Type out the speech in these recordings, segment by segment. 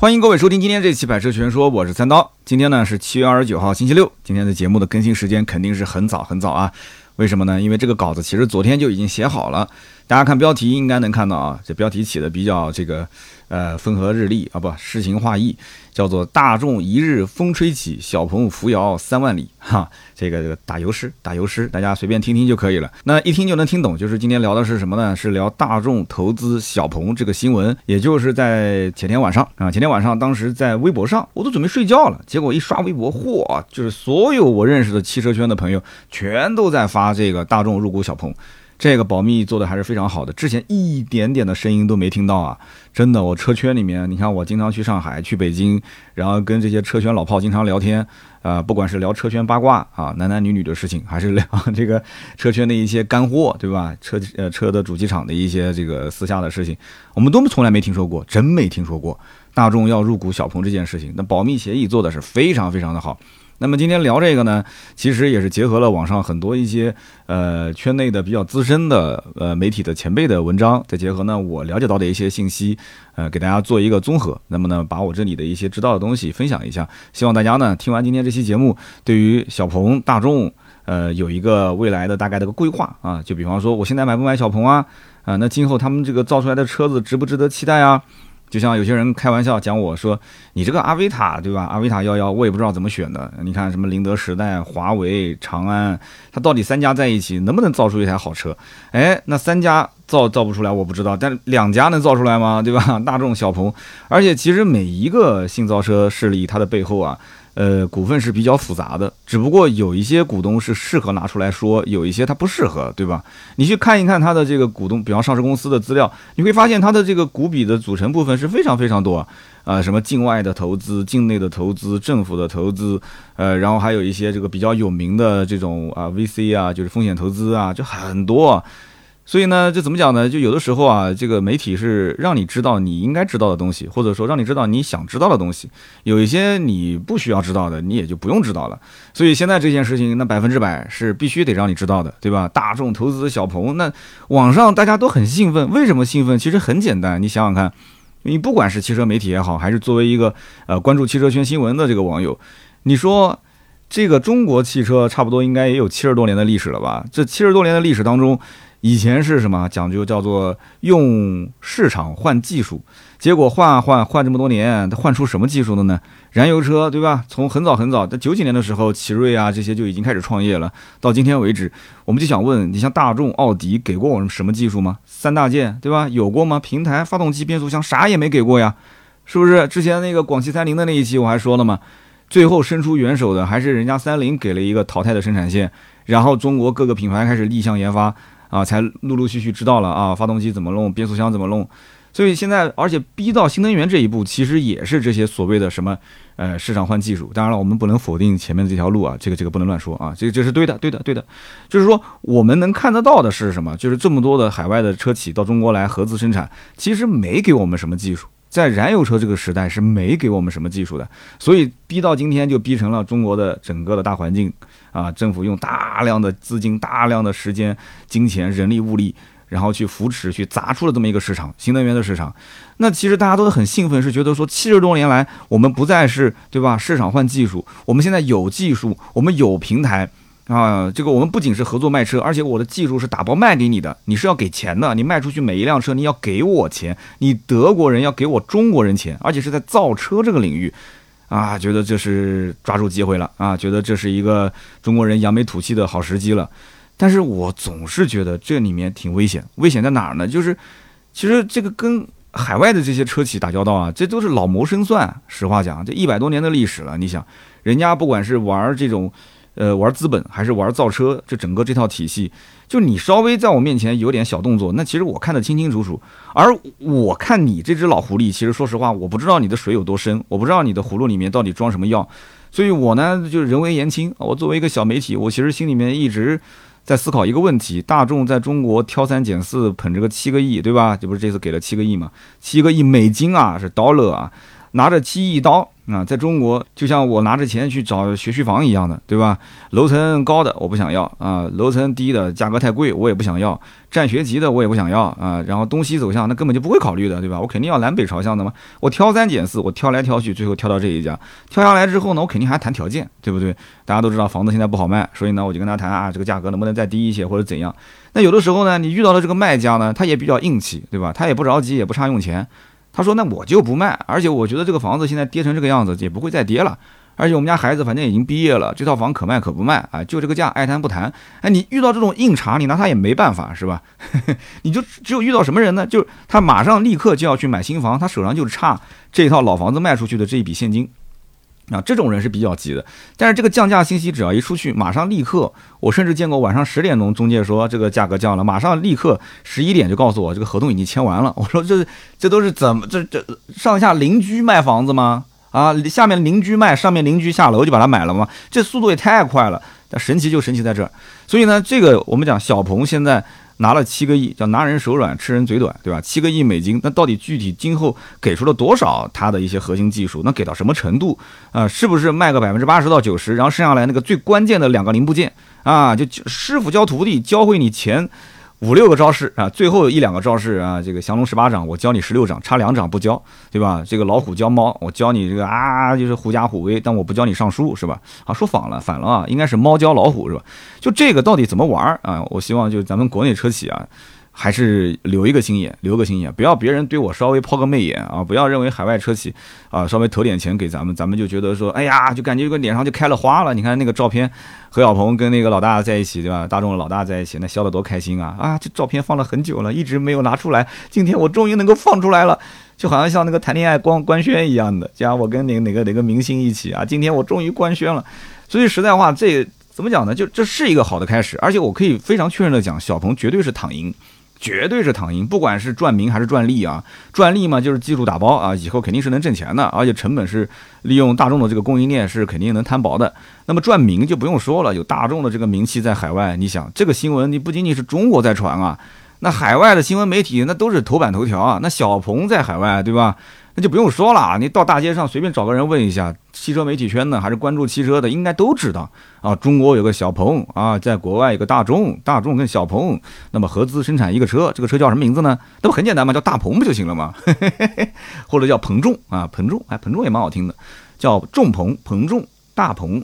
欢迎各位收听今天这期《百车全说》，我是三刀。今天呢是七月二十九号，星期六。今天的节目的更新时间肯定是很早很早啊。为什么呢？因为这个稿子其实昨天就已经写好了。大家看标题应该能看到啊，这标题起的比较这个。呃，风和日丽啊，不诗情画意，叫做大众一日风吹起，小鹏扶摇三万里。哈，这个这个打油诗，打油诗，大家随便听听就可以了。那一听就能听懂，就是今天聊的是什么呢？是聊大众投资小鹏这个新闻。也就是在前天晚上啊，前天晚上，当时在微博上，我都准备睡觉了，结果一刷微博，嚯，就是所有我认识的汽车圈的朋友，全都在发这个大众入股小鹏。这个保密做的还是非常好的，之前一点点的声音都没听到啊！真的，我车圈里面，你看我经常去上海、去北京，然后跟这些车圈老炮经常聊天，啊，不管是聊车圈八卦啊，男男女女的事情，还是聊这个车圈的一些干货，对吧？车呃车的主机厂的一些这个私下的事情，我们都从来没听说过，真没听说过大众要入股小鹏这件事情。那保密协议做的是非常非常的好。那么今天聊这个呢，其实也是结合了网上很多一些呃圈内的比较资深的呃媒体的前辈的文章，再结合呢我了解到的一些信息，呃给大家做一个综合。那么呢，把我这里的一些知道的东西分享一下，希望大家呢听完今天这期节目，对于小鹏、大众呃有一个未来的大概的个规划啊。就比方说，我现在买不买小鹏啊？啊，那今后他们这个造出来的车子值不值得期待啊？就像有些人开玩笑讲我说，你这个阿维塔对吧？阿维塔幺幺我也不知道怎么选的。你看什么宁德时代、华为、长安，它到底三家在一起能不能造出一台好车？哎，那三家造造不出来我不知道，但两家能造出来吗？对吧？大众、小鹏，而且其实每一个新造车势力它的背后啊。呃，股份是比较复杂的，只不过有一些股东是适合拿出来说，有一些它不适合，对吧？你去看一看它的这个股东，比方上市公司的资料，你会发现它的这个股比的组成部分是非常非常多啊，什么境外的投资、境内的投资、政府的投资，呃，然后还有一些这个比较有名的这种啊 VC 啊，就是风险投资啊，就很多。所以呢，这怎么讲呢？就有的时候啊，这个媒体是让你知道你应该知道的东西，或者说让你知道你想知道的东西。有一些你不需要知道的，你也就不用知道了。所以现在这件事情，那百分之百是必须得让你知道的，对吧？大众投资小鹏，那网上大家都很兴奋。为什么兴奋？其实很简单，你想想看，你不管是汽车媒体也好，还是作为一个呃关注汽车圈新闻的这个网友，你说这个中国汽车差不多应该也有七十多年的历史了吧？这七十多年的历史当中。以前是什么讲究叫做用市场换技术，结果换换换这么多年，它换出什么技术了呢？燃油车对吧？从很早很早，在九几年的时候，奇瑞啊这些就已经开始创业了。到今天为止，我们就想问你，像大众、奥迪给过我们什么技术吗？三大件对吧？有过吗？平台、发动机、变速箱啥也没给过呀，是不是？之前那个广汽三菱的那一期我还说了嘛，最后伸出援手的还是人家三菱给了一个淘汰的生产线，然后中国各个品牌开始立项研发。啊，才陆陆续续知道了啊，发动机怎么弄，变速箱怎么弄，所以现在，而且逼到新能源这一步，其实也是这些所谓的什么，呃，市场换技术。当然了，我们不能否定前面这条路啊，这个这个不能乱说啊，这个这是对的，对的，对的。就是说，我们能看得到的是什么？就是这么多的海外的车企到中国来合资生产，其实没给我们什么技术。在燃油车这个时代是没给我们什么技术的，所以逼到今天就逼成了中国的整个的大环境啊，政府用大量的资金、大量的时间、金钱、人力、物力，然后去扶持、去砸出了这么一个市场，新能源的市场。那其实大家都很兴奋，是觉得说七十多年来我们不再是对吧？市场换技术，我们现在有技术，我们有平台。啊，这个我们不仅是合作卖车，而且我的技术是打包卖给你的，你是要给钱的。你卖出去每一辆车，你要给我钱，你德国人要给我中国人钱，而且是在造车这个领域，啊，觉得这是抓住机会了啊，觉得这是一个中国人扬眉吐气的好时机了。但是我总是觉得这里面挺危险，危险在哪儿呢？就是其实这个跟海外的这些车企打交道啊，这都是老谋深算。实话讲，这一百多年的历史了，你想，人家不管是玩这种。呃，玩资本还是玩造车，这整个这套体系，就你稍微在我面前有点小动作，那其实我看得清清楚楚。而我看你这只老狐狸，其实说实话，我不知道你的水有多深，我不知道你的葫芦里面到底装什么药。所以我呢，就人微言轻。我作为一个小媒体，我其实心里面一直在思考一个问题：大众在中国挑三拣四，捧着个七个亿，对吧？这不是这次给了七个亿嘛？七个亿美金啊，是 dollar 啊，拿着七亿刀啊，在中国，就像我拿着钱去找学区房一样的，对吧？楼层高的我不想要啊，楼层低的价格太贵，我也不想要。占学籍的我也不想要啊，然后东西走向那根本就不会考虑的，对吧？我肯定要南北朝向的嘛。我挑三拣四，我挑来挑去，最后挑到这一家。挑下来之后呢，我肯定还谈条件，对不对？大家都知道房子现在不好卖，所以呢，我就跟他谈啊，这个价格能不能再低一些或者怎样？那有的时候呢，你遇到的这个卖家呢，他也比较硬气，对吧？他也不着急，也不差用钱。他说：“那我就不卖，而且我觉得这个房子现在跌成这个样子，也不会再跌了。而且我们家孩子反正已经毕业了，这套房可卖可不卖啊，就这个价，爱谈不谈。哎，你遇到这种硬茬，你拿他也没办法，是吧？你就只有遇到什么人呢？就他马上立刻就要去买新房，他手上就差这套老房子卖出去的这一笔现金。”啊，这种人是比较急的，但是这个降价信息只要一出去，马上立刻，我甚至见过晚上十点钟中介说这个价格降了，马上立刻十一点就告诉我这个合同已经签完了。我说这这都是怎么这这上下邻居卖房子吗？啊，下面邻居卖，上面邻居下楼就把它买了吗？这速度也太快了。但神奇就神奇在这儿，所以呢，这个我们讲小鹏现在。拿了七个亿，叫拿人手软，吃人嘴短，对吧？七个亿美金，那到底具体今后给出了多少？它的一些核心技术，那给到什么程度？啊，是不是卖个百分之八十到九十，然后剩下来那个最关键的两个零部件啊，就师傅教徒弟，教会你钱。五六个招式啊，最后一两个招式啊，这个降龙十八掌我教你十六掌，差两掌不教，对吧？这个老虎教猫，我教你这个啊，就是狐假虎威，但我不教你上树，是吧？啊，说反了，反了啊，应该是猫教老虎，是吧？就这个到底怎么玩啊？我希望就咱们国内车企啊。还是留一个心眼，留个心眼，不要别人对我稍微抛个媚眼啊！不要认为海外车企啊稍微投点钱给咱们，咱们就觉得说，哎呀，就感觉个脸上就开了花了。你看那个照片，何小鹏跟那个老大在一起，对吧？大众的老大在一起，那笑得多开心啊！啊，这照片放了很久了，一直没有拿出来，今天我终于能够放出来了，就好像像那个谈恋爱光官宣一样的，像我跟哪哪个哪个明星一起啊，今天我终于官宣了。所以实在话，这怎么讲呢？就这是一个好的开始，而且我可以非常确认的讲，小鹏绝对是躺赢。绝对是躺赢，不管是赚名还是赚利啊，赚利嘛就是技术打包啊，以后肯定是能挣钱的，而且成本是利用大众的这个供应链是肯定能摊薄的。那么赚名就不用说了，有大众的这个名气在海外，你想这个新闻你不仅仅是中国在传啊，那海外的新闻媒体那都是头版头条啊，那小鹏在海外对吧？那就不用说了，你到大街上随便找个人问一下，汽车媒体圈呢还是关注汽车的，应该都知道啊。中国有个小鹏啊，在国外有个大众，大众跟小鹏那么合资生产一个车，这个车叫什么名字呢？那不很简单吗？叫大鹏不就行了吗？或者叫鹏众啊，鹏众，哎，鹏众也蛮好听的，叫众鹏，鹏众，大鹏。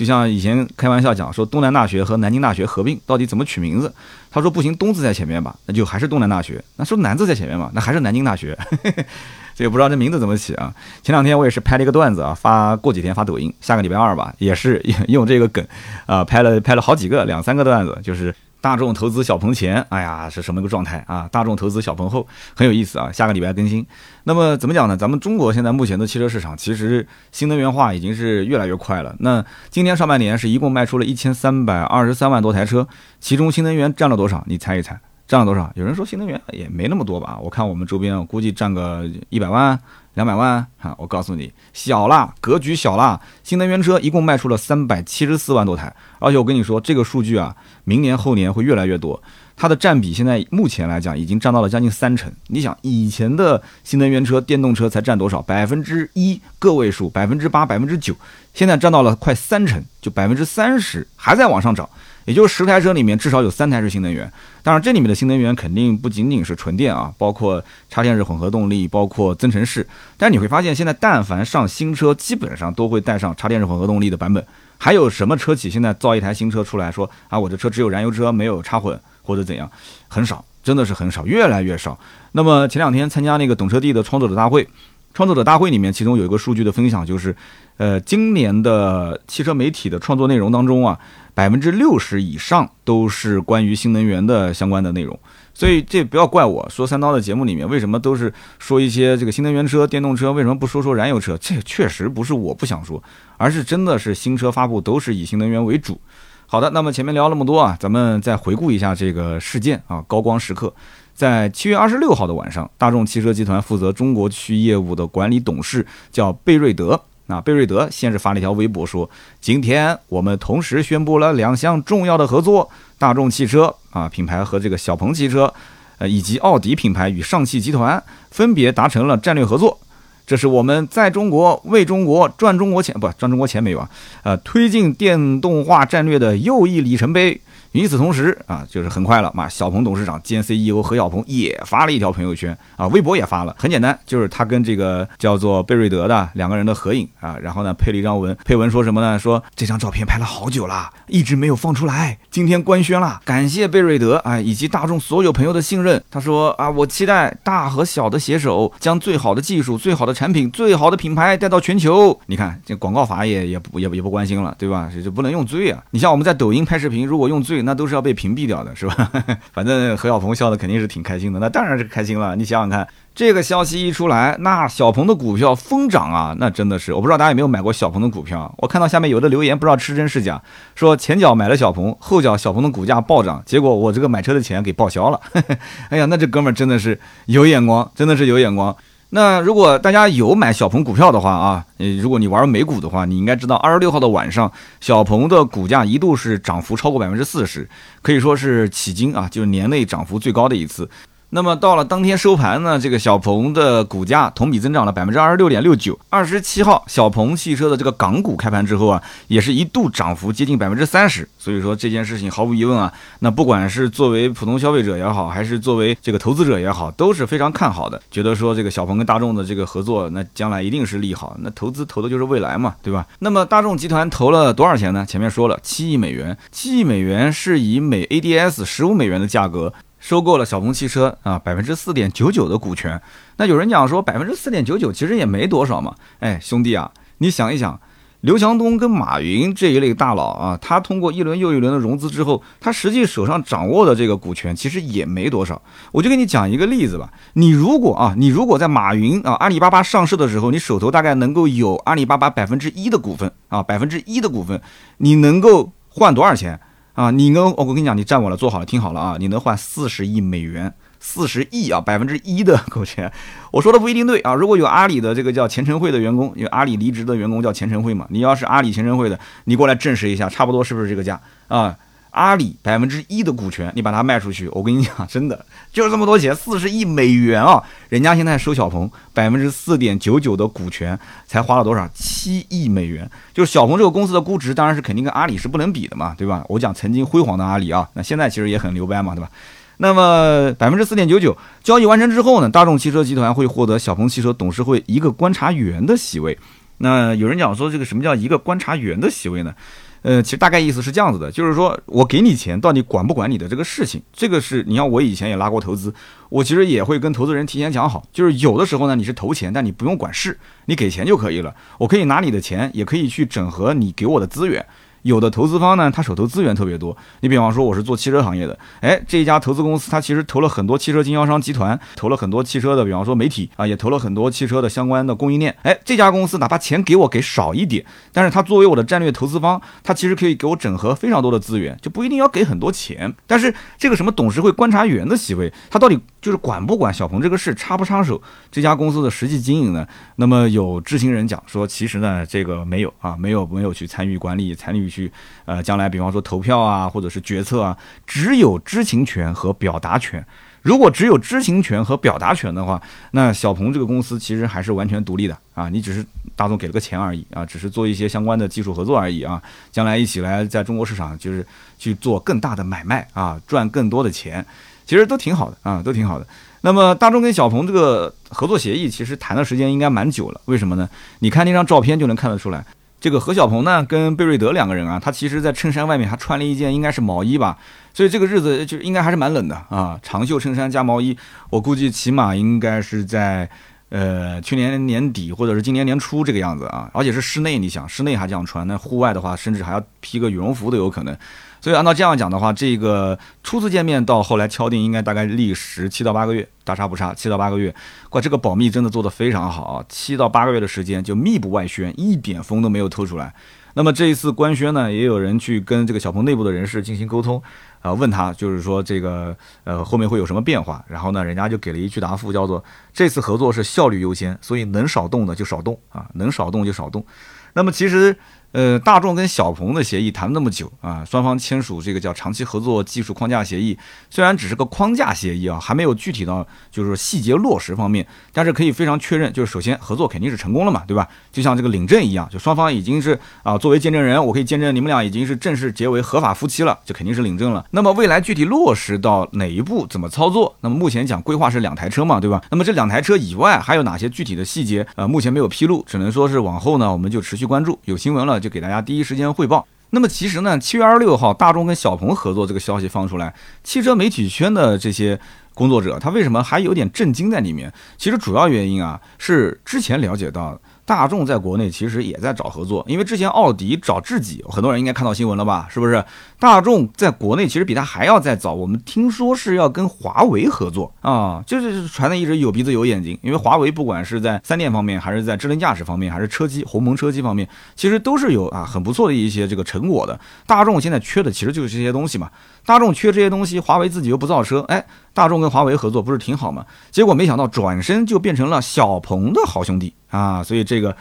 就像以前开玩笑讲说东南大学和南京大学合并，到底怎么取名字？他说不行，东字在前面吧，那就还是东南大学；那说南字在前面吧，那还是南京大学。这个不知道这名字怎么起啊？前两天我也是拍了一个段子啊，发过几天发抖音，下个礼拜二吧，也是 用这个梗啊，拍了拍了好几个，两三个段子，就是。大众投资小鹏前，哎呀，是什么个状态啊？大众投资小鹏后，很有意思啊。下个礼拜更新。那么怎么讲呢？咱们中国现在目前的汽车市场，其实新能源化已经是越来越快了。那今年上半年是一共卖出了一千三百二十三万多台车，其中新能源占了多少？你猜一猜，占了多少？有人说新能源也没那么多吧？我看我们周边，我估计占个一百万。两百万哈，我告诉你，小了，格局小了。新能源车一共卖出了三百七十四万多台，而且我跟你说，这个数据啊，明年后年会越来越多。它的占比现在目前来讲已经占到了将近三成。你想，以前的新能源车、电动车才占多少？百分之一个位数，百分之八、百分之九，现在占到了快三成，就百分之三十，还在往上涨。也就是十台车里面至少有三台是新能源，当然这里面的新能源肯定不仅仅是纯电啊，包括插电式混合动力，包括增程式。但你会发现，现在但凡上新车，基本上都会带上插电式混合动力的版本。还有什么车企现在造一台新车出来说啊，我这车只有燃油车，没有插混或者怎样？很少，真的是很少，越来越少。那么前两天参加那个懂车帝的创作者大会，创作者大会里面，其中有一个数据的分享，就是，呃，今年的汽车媒体的创作内容当中啊。百分之六十以上都是关于新能源的相关的内容，所以这不要怪我说三刀的节目里面为什么都是说一些这个新能源车、电动车，为什么不说说燃油车？这确实不是我不想说，而是真的是新车发布都是以新能源为主。好的，那么前面聊那么多啊，咱们再回顾一下这个事件啊，高光时刻，在七月二十六号的晚上，大众汽车集团负责中国区业务的管理董事叫贝瑞德。那贝瑞德先是发了一条微博说：“今天我们同时宣布了两项重要的合作，大众汽车啊品牌和这个小鹏汽车，呃以及奥迪品牌与上汽集团分别达成了战略合作。这是我们在中国为中国赚中国钱，不赚中国钱没有啊？呃，推进电动化战略的又一里程碑。与此同时啊，就是很快了嘛，小鹏董事长兼 CEO 何小鹏也发了一条朋友圈啊，微博也发了，很简单，就是他跟这个叫做贝瑞德的两个人的合影啊，然后呢配了一张文，配文说什么呢？说这张照片拍了好久了，一直没有放出来，今天官宣了，感谢贝瑞德啊以及大众所有朋友的信任。他说啊，我期待大和小的携手，将最好的技术、最好的产品、最好的品牌带到全球。你看这广告法也也不也也不关心了，对吧？这就不能用最啊。你像我们在抖音拍视频，如果用罪那都是要被屏蔽掉的，是吧？反正何小鹏笑的肯定是挺开心的，那当然是开心了。你想想看，这个消息一出来，那小鹏的股票疯涨啊，那真的是，我不知道大家有没有买过小鹏的股票。我看到下面有的留言，不知道是真是假，说前脚买了小鹏，后脚小鹏的股价暴涨，结果我这个买车的钱给报销了。哎呀，那这哥们真的是有眼光，真的是有眼光。那如果大家有买小鹏股票的话啊，如果你玩美股的话，你应该知道，二十六号的晚上，小鹏的股价一度是涨幅超过百分之四十，可以说是迄今啊，就是年内涨幅最高的一次。那么到了当天收盘呢，这个小鹏的股价同比增长了百分之二十六点六九。二十七号，小鹏汽车的这个港股开盘之后啊，也是一度涨幅接近百分之三十。所以说这件事情毫无疑问啊，那不管是作为普通消费者也好，还是作为这个投资者也好，都是非常看好的，觉得说这个小鹏跟大众的这个合作，那将来一定是利好。那投资投的就是未来嘛，对吧？那么大众集团投了多少钱呢？前面说了七亿美元，七亿美元是以每 ADS 十五美元的价格。收购了小鹏汽车啊，百分之四点九九的股权。那有人讲说，百分之四点九九其实也没多少嘛。哎，兄弟啊，你想一想，刘强东跟马云这一类大佬啊，他通过一轮又一轮的融资之后，他实际手上掌握的这个股权其实也没多少。我就给你讲一个例子吧。你如果啊，你如果在马云啊阿里巴巴上市的时候，你手头大概能够有阿里巴巴百分之一的股份啊，百分之一的股份，你能够换多少钱？啊，你能我我跟你讲，你站稳了，坐好了，听好了啊，你能换四十亿美元，四十亿啊，百分之一的股权，我说的不一定对啊。如果有阿里的这个叫前程会的员工，有阿里离职的员工叫前程会嘛，你要是阿里前程会的，你过来证实一下，差不多是不是这个价啊？阿里百分之一的股权，你把它卖出去，我跟你讲，真的就是这么多钱，四十亿美元啊！人家现在收小鹏百分之四点九九的股权，才花了多少？七亿美元。就是小鹏这个公司的估值，当然是肯定跟阿里是不能比的嘛，对吧？我讲曾经辉煌的阿里啊，那现在其实也很牛掰嘛，对吧？那么百分之四点九九交易完成之后呢，大众汽车集团会获得小鹏汽车董事会一个观察员的席位。那有人讲说，这个什么叫一个观察员的席位呢？呃，其实大概意思是这样子的，就是说我给你钱，到底管不管你的这个事情？这个是你像我以前也拉过投资，我其实也会跟投资人提前讲好，就是有的时候呢，你是投钱，但你不用管事，你给钱就可以了，我可以拿你的钱，也可以去整合你给我的资源。有的投资方呢，他手头资源特别多。你比方说，我是做汽车行业的，哎，这一家投资公司，他其实投了很多汽车经销商集团，投了很多汽车的，比方说媒体啊，也投了很多汽车的相关的供应链。哎，这家公司哪怕钱给我给少一点，但是他作为我的战略投资方，他其实可以给我整合非常多的资源，就不一定要给很多钱。但是这个什么董事会观察员的席位，他到底就是管不管小鹏这个事，插不插手这家公司的实际经营呢？那么有知情人讲说，其实呢，这个没有啊，没有没有去参与管理，参与。去，呃，将来比方说投票啊，或者是决策啊，只有知情权和表达权。如果只有知情权和表达权的话，那小鹏这个公司其实还是完全独立的啊。你只是大众给了个钱而已啊，只是做一些相关的技术合作而已啊。将来一起来在中国市场就是去做更大的买卖啊，赚更多的钱，其实都挺好的啊，都挺好的。那么大众跟小鹏这个合作协议其实谈的时间应该蛮久了，为什么呢？你看那张照片就能看得出来。这个何小鹏呢，跟贝瑞德两个人啊，他其实在衬衫外面还穿了一件应该是毛衣吧，所以这个日子就应该还是蛮冷的啊。长袖衬衫加毛衣，我估计起码应该是在呃去年年底或者是今年年初这个样子啊，而且是室内，你想室内还这样穿，那户外的话甚至还要披个羽绒服都有可能。所以按照这样讲的话，这个初次见面到后来敲定，应该大概历时七到八个月，大差不差，七到八个月。哇，这个保密真的做得非常好啊！七到八个月的时间就密不外宣，一点风都没有透出来。那么这一次官宣呢，也有人去跟这个小鹏内部的人士进行沟通，啊，问他就是说这个呃后面会有什么变化？然后呢，人家就给了一句答复，叫做这次合作是效率优先，所以能少动的就少动啊，能少动就少动。那么其实。呃，大众跟小鹏的协议谈那么久啊，双方签署这个叫长期合作技术框架协议，虽然只是个框架协议啊，还没有具体到就是细节落实方面，但是可以非常确认，就是首先合作肯定是成功了嘛，对吧？就像这个领证一样，就双方已经是啊，作为见证人，我可以见证你们俩已经是正式结为合法夫妻了，就肯定是领证了。那么未来具体落实到哪一步，怎么操作？那么目前讲规划是两台车嘛，对吧？那么这两台车以外还有哪些具体的细节？呃，目前没有披露，只能说是往后呢，我们就持续关注，有新闻了。就给大家第一时间汇报。那么其实呢，七月二十六号，大众跟小鹏合作这个消息放出来，汽车媒体圈的这些工作者，他为什么还有点震惊在里面？其实主要原因啊，是之前了解到。大众在国内其实也在找合作，因为之前奥迪找智己，很多人应该看到新闻了吧？是不是？大众在国内其实比他还要再早。我们听说是要跟华为合作啊，就是传的一直有鼻子有眼睛。因为华为不管是在三电方面，还是在智能驾驶方面，还是车机鸿蒙车机方面，其实都是有啊很不错的一些这个成果的。大众现在缺的其实就是这些东西嘛。大众缺这些东西，华为自己又不造车，哎，大众跟华为合作不是挺好吗？结果没想到转身就变成了小鹏的好兄弟。啊，所以这个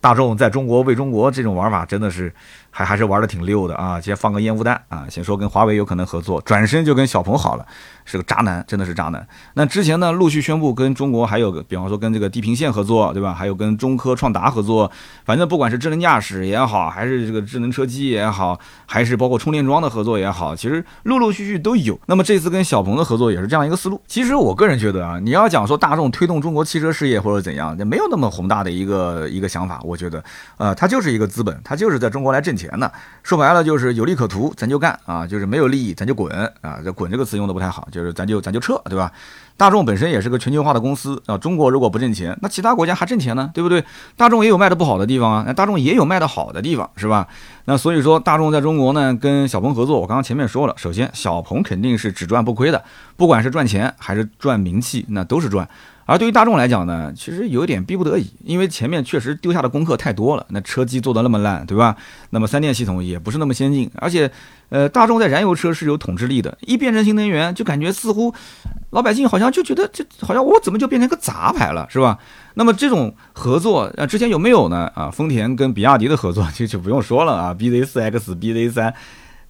大众在中国为中国这种玩法真的是。还还是玩的挺溜的啊！先放个烟雾弹啊，先说跟华为有可能合作，转身就跟小鹏好了，是个渣男，真的是渣男。那之前呢，陆续宣布跟中国还有个，比方说跟这个地平线合作，对吧？还有跟中科创达合作，反正不管是智能驾驶也好，还是这个智能车机也好，还是包括充电桩的合作也好，其实陆陆续续都有。那么这次跟小鹏的合作也是这样一个思路。其实我个人觉得啊，你要讲说大众推动中国汽车事业或者怎样，那没有那么宏大的一个一个想法。我觉得，呃，它就是一个资本，它就是在中国来挣钱。钱的，说白了就是有利可图，咱就干啊；就是没有利益，咱就滚啊。这“滚”这个词用的不太好，就是咱就咱就撤，对吧？大众本身也是个全球化的公司啊，中国如果不挣钱，那其他国家还挣钱呢，对不对？大众也有卖的不好的地方啊，那大众也有卖的好的地方，是吧？那所以说，大众在中国呢，跟小鹏合作，我刚刚前面说了，首先小鹏肯定是只赚不亏的，不管是赚钱还是赚名气，那都是赚。而对于大众来讲呢，其实有点逼不得已，因为前面确实丢下的功课太多了。那车机做的那么烂，对吧？那么三电系统也不是那么先进，而且，呃，大众在燃油车是有统治力的，一变成新能源，就感觉似乎老百姓好像就觉得这好像我怎么就变成个杂牌了，是吧？那么这种合作啊，之前有没有呢？啊，丰田跟比亚迪的合作 就就不用说了啊，BZ4X、BZ3。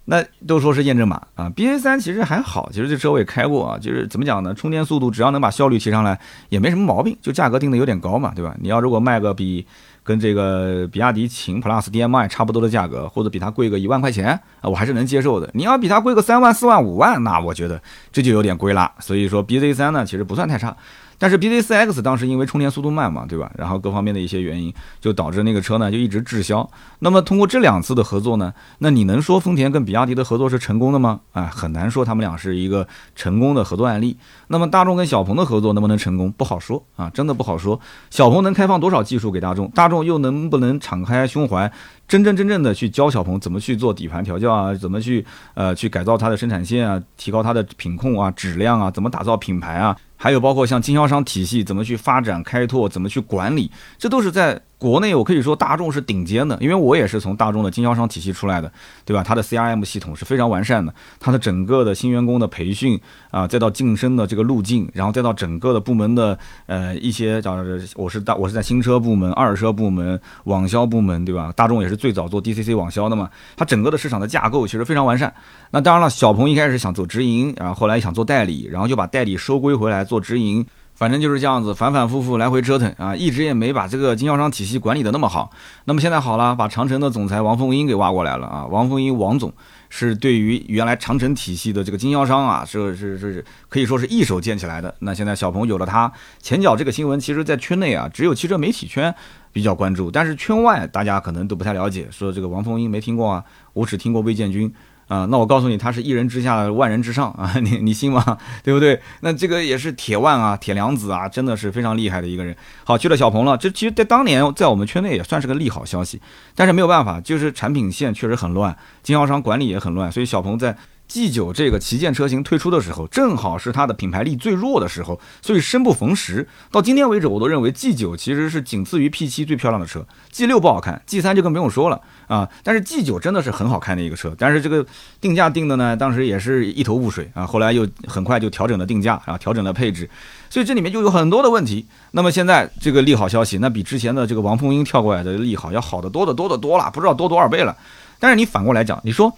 那都说是验证码啊，B A 三其实还好，其实这车我也开过啊，就是怎么讲呢？充电速度只要能把效率提上来，也没什么毛病，就价格定的有点高嘛，对吧？你要如果卖个比跟这个比亚迪秦 Plus D M I 差不多的价格，或者比它贵个一万块钱啊，我还是能接受的。你要比它贵个三万、四万、五万，那我觉得这就有点贵了。所以说 B Z 三呢，其实不算太差。但是 B Z 四 X 当时因为充电速度慢嘛，对吧？然后各方面的一些原因，就导致那个车呢就一直滞销。那么通过这两次的合作呢，那你能说丰田跟比亚迪的合作是成功的吗？啊，很难说他们俩是一个成功的合作案例。那么大众跟小鹏的合作能不能成功？不好说啊，真的不好说。小鹏能开放多少技术给大众？大众又能不能敞开胸怀，真真正正的去教小鹏怎么去做底盘调教啊？怎么去呃去改造它的生产线啊？提高它的品控啊、质量啊？怎么打造品牌啊？还有包括像经销商体系怎么去发展开拓，怎么去管理，这都是在。国内我可以说大众是顶尖的，因为我也是从大众的经销商体系出来的，对吧？它的 CRM 系统是非常完善的，它的整个的新员工的培训啊，再到晋升的这个路径，然后再到整个的部门的呃一些叫我是大我是在新车部门、二手车部门、网销部门，对吧？大众也是最早做 DCC 网销的嘛，它整个的市场的架构其实非常完善。那当然了，小鹏一开始想做直营，然后后来想做代理，然后就把代理收归回来做直营。反正就是这样子，反反复复来回折腾啊，一直也没把这个经销商体系管理的那么好。那么现在好了，把长城的总裁王凤英给挖过来了啊。王凤英王总是对于原来长城体系的这个经销商啊，是是是可以说是一手建起来的。那现在小鹏有了他，前脚这个新闻，其实在圈内啊，只有汽车媒体圈比较关注，但是圈外大家可能都不太了解。说这个王凤英没听过啊，我只听过魏建军。啊，那我告诉你，他是一人之下，万人之上啊！你你信吗？对不对？那这个也是铁腕啊，铁娘子啊，真的是非常厉害的一个人。好，去了小鹏了，这其实，在当年，在我们圈内也算是个利好消息。但是没有办法，就是产品线确实很乱，经销商管理也很乱，所以小鹏在。G9 这个旗舰车型推出的时候，正好是它的品牌力最弱的时候，所以生不逢时。到今天为止，我都认为 G9 其实是仅次于 P7 最漂亮的车，G6 不好看，G3 就更不用说了啊。但是 G9 真的是很好看的一个车，但是这个定价定的呢，当时也是一头雾水啊。后来又很快就调整了定价啊，调整了配置，所以这里面就有很多的问题。那么现在这个利好消息，那比之前的这个王凤英跳过来的利好要好得多得多得多了，不知道多多少倍了。但是你反过来讲，你说。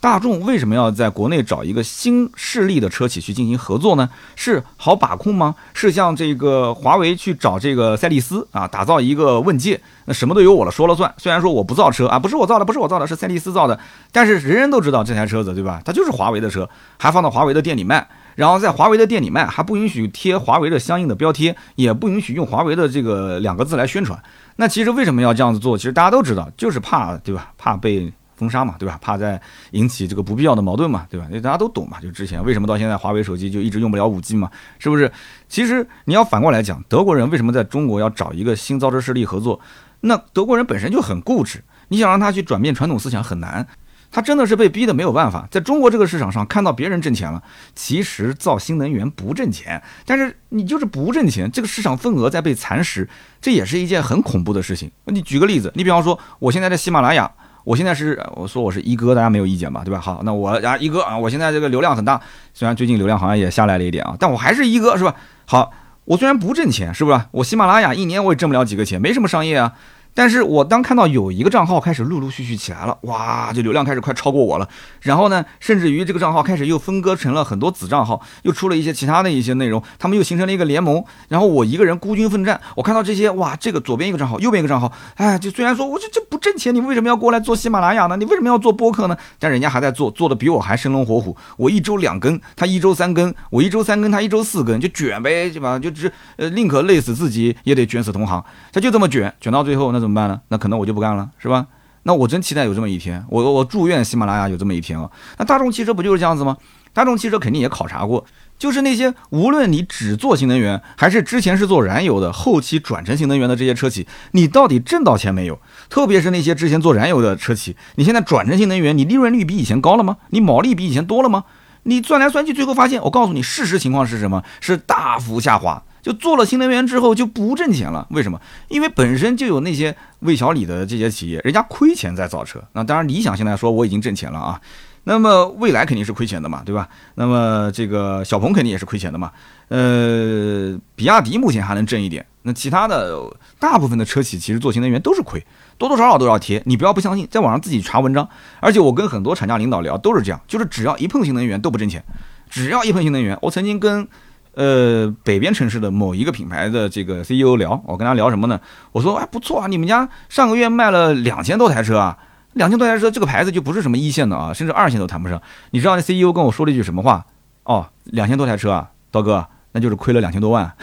大众为什么要在国内找一个新势力的车企去进行合作呢？是好把控吗？是像这个华为去找这个赛力斯啊，打造一个问界，那什么都由我了说了算。虽然说我不造车啊，不是我造的，不是我造的，是赛力斯造的，但是人人都知道这台车子，对吧？它就是华为的车，还放到华为的店里卖，然后在华为的店里卖，还不允许贴华为的相应的标贴，也不允许用华为的这个两个字来宣传。那其实为什么要这样子做？其实大家都知道，就是怕，对吧？怕被。封杀嘛，对吧？怕再引起这个不必要的矛盾嘛，对吧？因为大家都懂嘛，就之前为什么到现在华为手机就一直用不了五 G 嘛，是不是？其实你要反过来讲，德国人为什么在中国要找一个新造车势力合作？那德国人本身就很固执，你想让他去转变传统思想很难，他真的是被逼的没有办法。在中国这个市场上看到别人挣钱了，其实造新能源不挣钱，但是你就是不挣钱，这个市场份额在被蚕食，这也是一件很恐怖的事情。你举个例子，你比方说我现在在喜马拉雅。我现在是我说我是一哥，大家没有意见吧？对吧？好，那我啊一哥啊，我现在这个流量很大，虽然最近流量好像也下来了一点啊，但我还是一哥，是吧？好，我虽然不挣钱，是不是？我喜马拉雅一年我也挣不了几个钱，没什么商业啊。但是我当看到有一个账号开始陆陆续续起来了，哇，这流量开始快超过我了。然后呢，甚至于这个账号开始又分割成了很多子账号，又出了一些其他的一些内容，他们又形成了一个联盟。然后我一个人孤军奋战，我看到这些，哇，这个左边一个账号，右边一个账号，哎，就虽然说我这这不挣钱，你为什么要过来做喜马拉雅呢？你为什么要做播客呢？但人家还在做，做的比我还生龙活虎。我一周两更，他一周三更；我一周三更，他一周四更，就卷呗，对吧？就只呃宁可累死自己，也得卷死同行。他就这么卷，卷到最后呢，怎么办呢？那可能我就不干了，是吧？那我真期待有这么一天，我我祝愿喜马拉雅有这么一天啊！那大众汽车不就是这样子吗？大众汽车肯定也考察过，就是那些无论你只做新能源，还是之前是做燃油的，后期转成新能源的这些车企，你到底挣到钱没有？特别是那些之前做燃油的车企，你现在转成新能源，你利润率比以前高了吗？你毛利比以前多了吗？你算来算去，最后发现，我告诉你，事实情况是什么？是大幅下滑。就做了新能源之后就不挣钱了，为什么？因为本身就有那些魏小李的这些企业，人家亏钱在造车。那当然，理想现在说我已经挣钱了啊，那么未来肯定是亏钱的嘛，对吧？那么这个小鹏肯定也是亏钱的嘛。呃，比亚迪目前还能挣一点，那其他的大部分的车企其实做新能源都是亏，多多少少都要贴。你不要不相信，在网上自己查文章。而且我跟很多厂家领导聊都是这样，就是只要一碰新能源都不挣钱，只要一碰新能源，我曾经跟。呃，北边城市的某一个品牌的这个 CEO 聊，我跟他聊什么呢？我说，哎，不错啊，你们家上个月卖了两千多台车啊，两千多台车，这个牌子就不是什么一线的啊，甚至二线都谈不上。你知道那 CEO 跟我说了一句什么话？哦，两千多台车啊，刀哥，那就是亏了两千多万，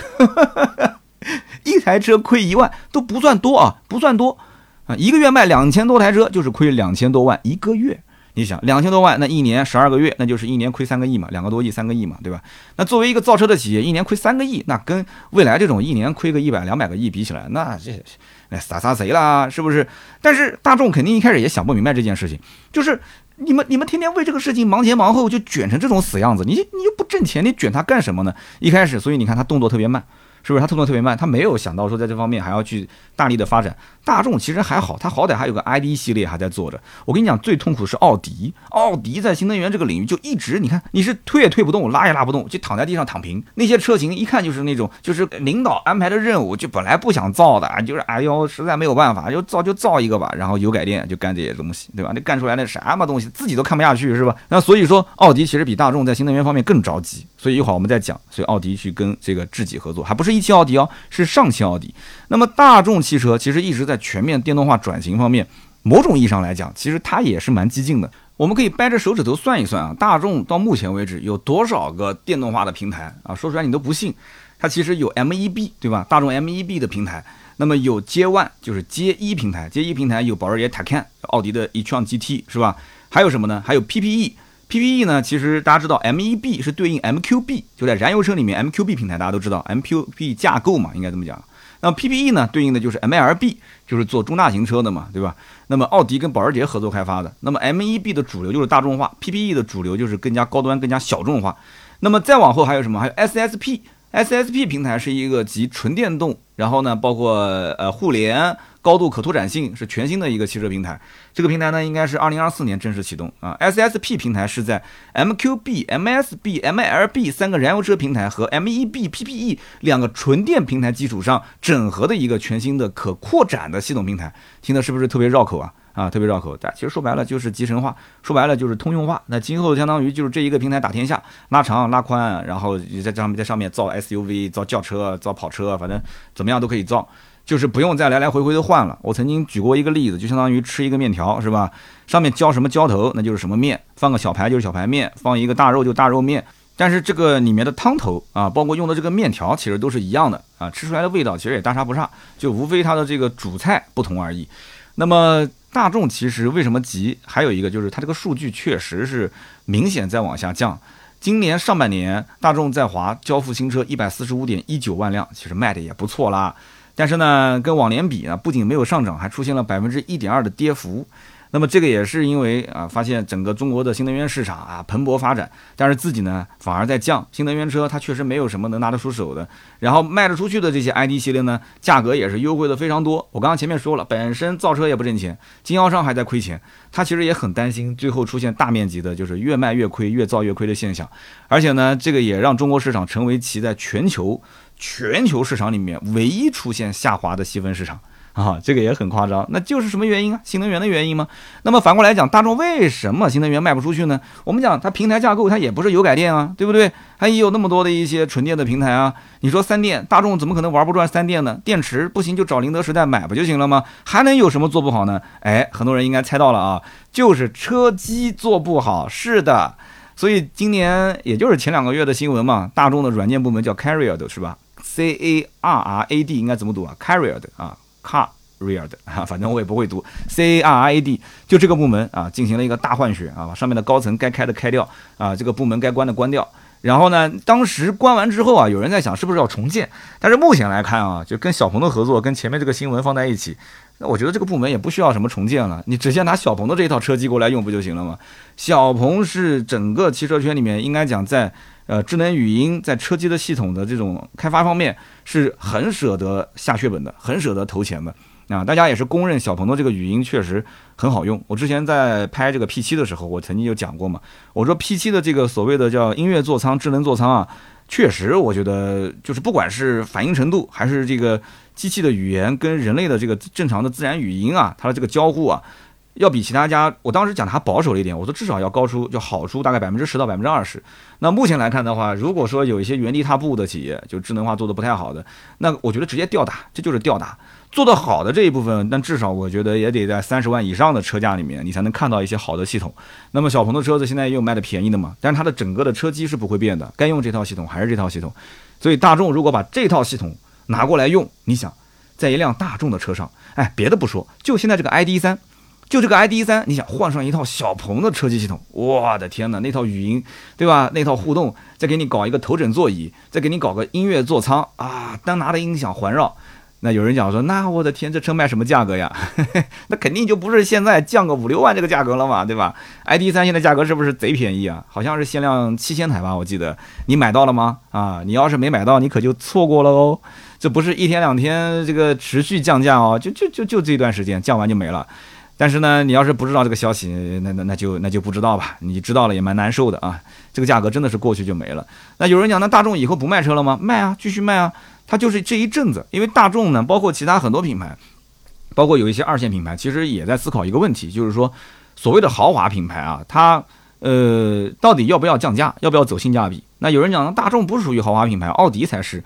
一台车亏一万都不算多啊，不算多啊，一个月卖两千多台车就是亏两千多万一个月。你想两千多万，那一年十二个月，那就是一年亏三个亿嘛，两个多亿，三个亿嘛，对吧？那作为一个造车的企业，一年亏三个亿，那跟未来这种一年亏个一百两百个亿比起来，那这那撒撒谁啦？是不是？但是大众肯定一开始也想不明白这件事情，就是你们你们天天为这个事情忙前忙后，就卷成这种死样子，你你又不挣钱，你卷它干什么呢？一开始，所以你看他动作特别慢。是不是他动作特别慢？他没有想到说在这方面还要去大力的发展。大众其实还好，他好歹还有个 ID 系列还在做着。我跟你讲，最痛苦是奥迪。奥迪在新能源这个领域就一直，你看你是推也推不动，拉也拉不动，就躺在地上躺平。那些车型一看就是那种，就是领导安排的任务，就本来不想造的，就是哎呦，实在没有办法，就造就造一个吧。然后油改电就干这些东西，对吧？那干出来那什么东西，自己都看不下去，是吧？那所以说，奥迪其实比大众在新能源方面更着急。所以一会儿我们再讲，所以奥迪去跟这个智己合作，还不是是一汽奥迪哦，是上汽奥迪。那么大众汽车其实一直在全面电动化转型方面，某种意义上来讲，其实它也是蛮激进的。我们可以掰着手指头算一算啊，大众到目前为止有多少个电动化的平台啊？说出来你都不信，它其实有 MEB 对吧？大众 MEB 的平台，那么有 J One 就是 J 一平台，，J 一平台有保时捷 Taycan、奥迪的 e-tron GT 是吧？还有什么呢？还有 PPE。PPE 呢？其实大家知道，MEB 是对应 MQB，就在燃油车里面 MQB 平台，大家都知道 MQB 架构嘛，应该这么讲。那么 PPE 呢，对应的就是 MLB，就是做中大型车的嘛，对吧？那么奥迪跟保时捷合作开发的，那么 MEB 的主流就是大众化，PPE 的主流就是更加高端、更加小众化。那么再往后还有什么？还有 SSP，SSP 平台是一个集纯电动，然后呢，包括呃互联。高度可拓展性是全新的一个汽车平台，这个平台呢应该是二零二四年正式启动啊。SSP 平台是在 MQB、MSB、MLB 三个燃油车平台和 MEB、PPE 两个纯电平台基础上整合的一个全新的可扩展的系统平台。听的是不是特别绕口啊？啊，特别绕口。但其实说白了就是集成化，说白了就是通用化。那今后相当于就是这一个平台打天下，拉长拉宽，然后在上面在上面造 SUV、造轿车、造跑车，反正怎么样都可以造。就是不用再来来回回的换了。我曾经举过一个例子，就相当于吃一个面条，是吧？上面浇什么浇头，那就是什么面。放个小排就是小排面，放一个大肉就大肉面。但是这个里面的汤头啊，包括用的这个面条，其实都是一样的啊，吃出来的味道其实也大差不差，就无非它的这个主菜不同而已。那么大众其实为什么急？还有一个就是它这个数据确实是明显在往下降。今年上半年，大众在华交付新车一百四十五点一九万辆，其实卖的也不错啦。但是呢，跟往年比呢，不仅没有上涨，还出现了百分之一点二的跌幅。那么这个也是因为啊，发现整个中国的新能源市场啊蓬勃发展，但是自己呢反而在降。新能源车它确实没有什么能拿得出手的，然后卖得出去的这些 ID 系列呢，价格也是优惠的非常多。我刚刚前面说了，本身造车也不挣钱，经销商还在亏钱，他其实也很担心最后出现大面积的就是越卖越亏、越造越亏的现象。而且呢，这个也让中国市场成为其在全球。全球市场里面唯一出现下滑的细分市场啊，这个也很夸张，那就是什么原因啊？新能源的原因吗？那么反过来讲，大众为什么新能源卖不出去呢？我们讲它平台架构，它也不是油改电啊，对不对？它也有那么多的一些纯电的平台啊。你说三电，大众怎么可能玩不转三电呢？电池不行就找宁德时代买不就行了吗？还能有什么做不好呢？哎，很多人应该猜到了啊，就是车机做不好。是的，所以今年也就是前两个月的新闻嘛，大众的软件部门叫 Carrier 是吧？C A R R A D 应该怎么读啊？Carrier 的啊，Carrier 的啊，反正我也不会读。C A R R A D 就这个部门啊，进行了一个大换血啊，把上面的高层该开的开掉啊，这个部门该关的关掉。然后呢，当时关完之后啊，有人在想是不是要重建？但是目前来看啊，就跟小鹏的合作，跟前面这个新闻放在一起，那我觉得这个部门也不需要什么重建了，你直接拿小鹏的这一套车机过来用不就行了吗？小鹏是整个汽车圈里面应该讲在。呃，智能语音在车机的系统的这种开发方面是很舍得下血本的，很舍得投钱的啊！大家也是公认小鹏的这个语音确实很好用。我之前在拍这个 P7 的时候，我曾经有讲过嘛，我说 P7 的这个所谓的叫音乐座舱、智能座舱啊，确实我觉得就是不管是反应程度，还是这个机器的语言跟人类的这个正常的自然语音啊，它的这个交互啊。要比其他家，我当时讲的还保守了一点，我说至少要高出，就好出大概百分之十到百分之二十。那目前来看的话，如果说有一些原地踏步的企业，就智能化做的不太好的，那我觉得直接吊打，这就是吊打。做的好的这一部分，但至少我觉得也得在三十万以上的车价里面，你才能看到一些好的系统。那么小鹏的车子现在也有卖的便宜的嘛，但是它的整个的车机是不会变的，该用这套系统还是这套系统。所以大众如果把这套系统拿过来用，你想，在一辆大众的车上，哎，别的不说，就现在这个 ID 三。就这个 ID 三，你想换上一套小鹏的车机系统，我的天哪，那套语音，对吧？那套互动，再给你搞一个头枕座椅，再给你搞个音乐座舱啊，单拿的音响环绕，那有人讲说，那我的天，这车卖什么价格呀？那肯定就不是现在降个五六万这个价格了嘛，对吧？ID 三现在价格是不是贼便宜啊？好像是限量七千台吧，我记得，你买到了吗？啊，你要是没买到，你可就错过了哦。这不是一天两天这个持续降价哦，就就就就这段时间降完就没了。但是呢，你要是不知道这个消息，那那那就那就不知道吧。你知道了也蛮难受的啊。这个价格真的是过去就没了。那有人讲，那大众以后不卖车了吗？卖啊，继续卖啊。它就是这一阵子，因为大众呢，包括其他很多品牌，包括有一些二线品牌，其实也在思考一个问题，就是说，所谓的豪华品牌啊，它呃到底要不要降价，要不要走性价比？那有人讲，大众不属于豪华品牌，奥迪才是。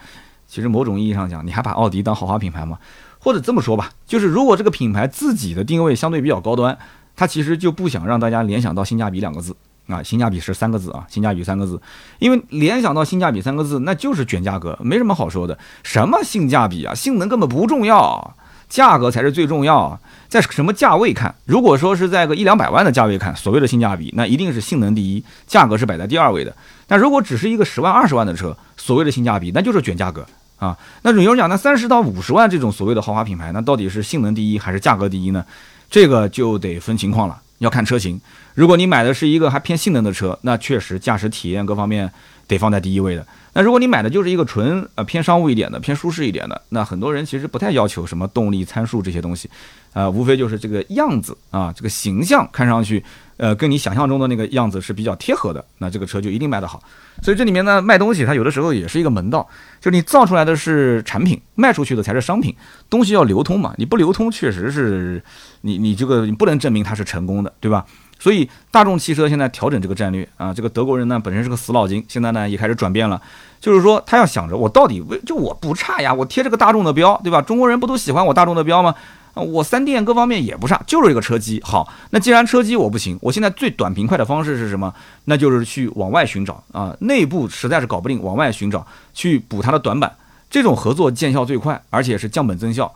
其实某种意义上讲，你还把奥迪当豪华品牌吗？或者这么说吧，就是如果这个品牌自己的定位相对比较高端，它其实就不想让大家联想到性价比两个字啊，性价比是三个字啊，性价比三个字，因为联想到性价比三个字，那就是卷价格，没什么好说的。什么性价比啊，性能根本不重要，价格才是最重要。在什么价位看，如果说是在个一两百万的价位看，所谓的性价比，那一定是性能第一，价格是摆在第二位的。但如果只是一个十万二十万的车，所谓的性价比，那就是卷价格。啊。那有人讲，那三十到五十万这种所谓的豪华品牌，那到底是性能第一还是价格第一呢？这个就得分情况了，要看车型。如果你买的是一个还偏性能的车，那确实驾驶体验各方面得放在第一位的。那如果你买的就是一个纯呃偏商务一点的、偏舒适一点的，那很多人其实不太要求什么动力参数这些东西，呃，无非就是这个样子啊，这个形象看上去，呃，跟你想象中的那个样子是比较贴合的，那这个车就一定卖得好。所以这里面呢，卖东西它有的时候也是一个门道，就你造出来的是产品，卖出去的才是商品，东西要流通嘛，你不流通，确实是你你这个你不能证明它是成功的，对吧？所以大众汽车现在调整这个战略啊，这个德国人呢本身是个死脑筋，现在呢也开始转变了，就是说他要想着我到底为就我不差呀，我贴这个大众的标，对吧？中国人不都喜欢我大众的标吗？我三电各方面也不差，就是一个车机好。那既然车机我不行，我现在最短平快的方式是什么？那就是去往外寻找啊，内部实在是搞不定，往外寻找去补它的短板，这种合作见效最快，而且是降本增效。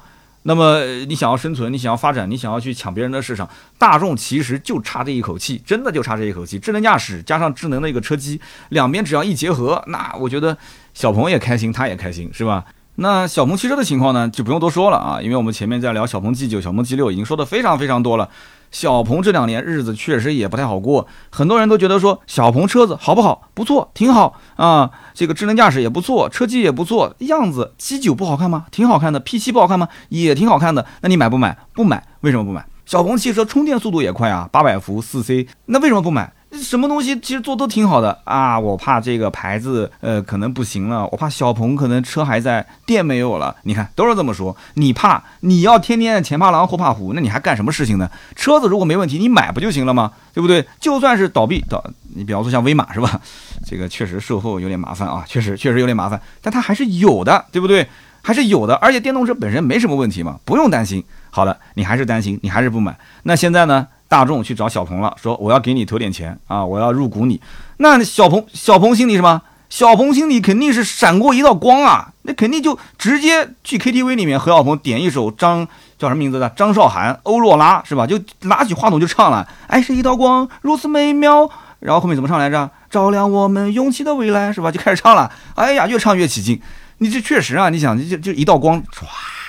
那么你想要生存，你想要发展，你想要去抢别人的市场，大众其实就差这一口气，真的就差这一口气。智能驾驶加上智能的一个车机，两边只要一结合，那我觉得小鹏也开心，他也开心，是吧？那小鹏汽车的情况呢，就不用多说了啊，因为我们前面在聊小鹏 G 九、小鹏 G 六，已经说的非常非常多了。小鹏这两年日子确实也不太好过，很多人都觉得说小鹏车子好不好？不错，挺好啊。这个智能驾驶也不错，车机也不错，样子 G 九不好看吗？挺好看的。P 七不好看吗？也挺好看的。那你买不买？不买。为什么不买？小鹏汽车充电速度也快啊，八百伏四 C。那为什么不买？什么东西其实做都挺好的啊，我怕这个牌子呃可能不行了，我怕小鹏可能车还在，店没有了。你看都是这么说，你怕你要天天前怕狼后怕虎，那你还干什么事情呢？车子如果没问题，你买不就行了吗？对不对？就算是倒闭倒，你比方说像威马是吧？这个确实售后有点麻烦啊，确实确实有点麻烦，但它还是有的，对不对？还是有的，而且电动车本身没什么问题嘛，不用担心。好了，你还是担心，你还是不买，那现在呢？大众去找小鹏了，说我要给你投点钱啊，我要入股你。那小鹏小鹏心里什么？小鹏心里肯定是闪过一道光啊，那肯定就直接去 KTV 里面何小鹏点一首张叫什么名字的张韶涵、欧若拉是吧？就拿起话筒就唱了，爱是一道光，如此美妙。然后后面怎么唱来着？照亮我们勇气的未来是吧？就开始唱了。哎呀，越唱越起劲。你这确实啊，你想就就一道光唰。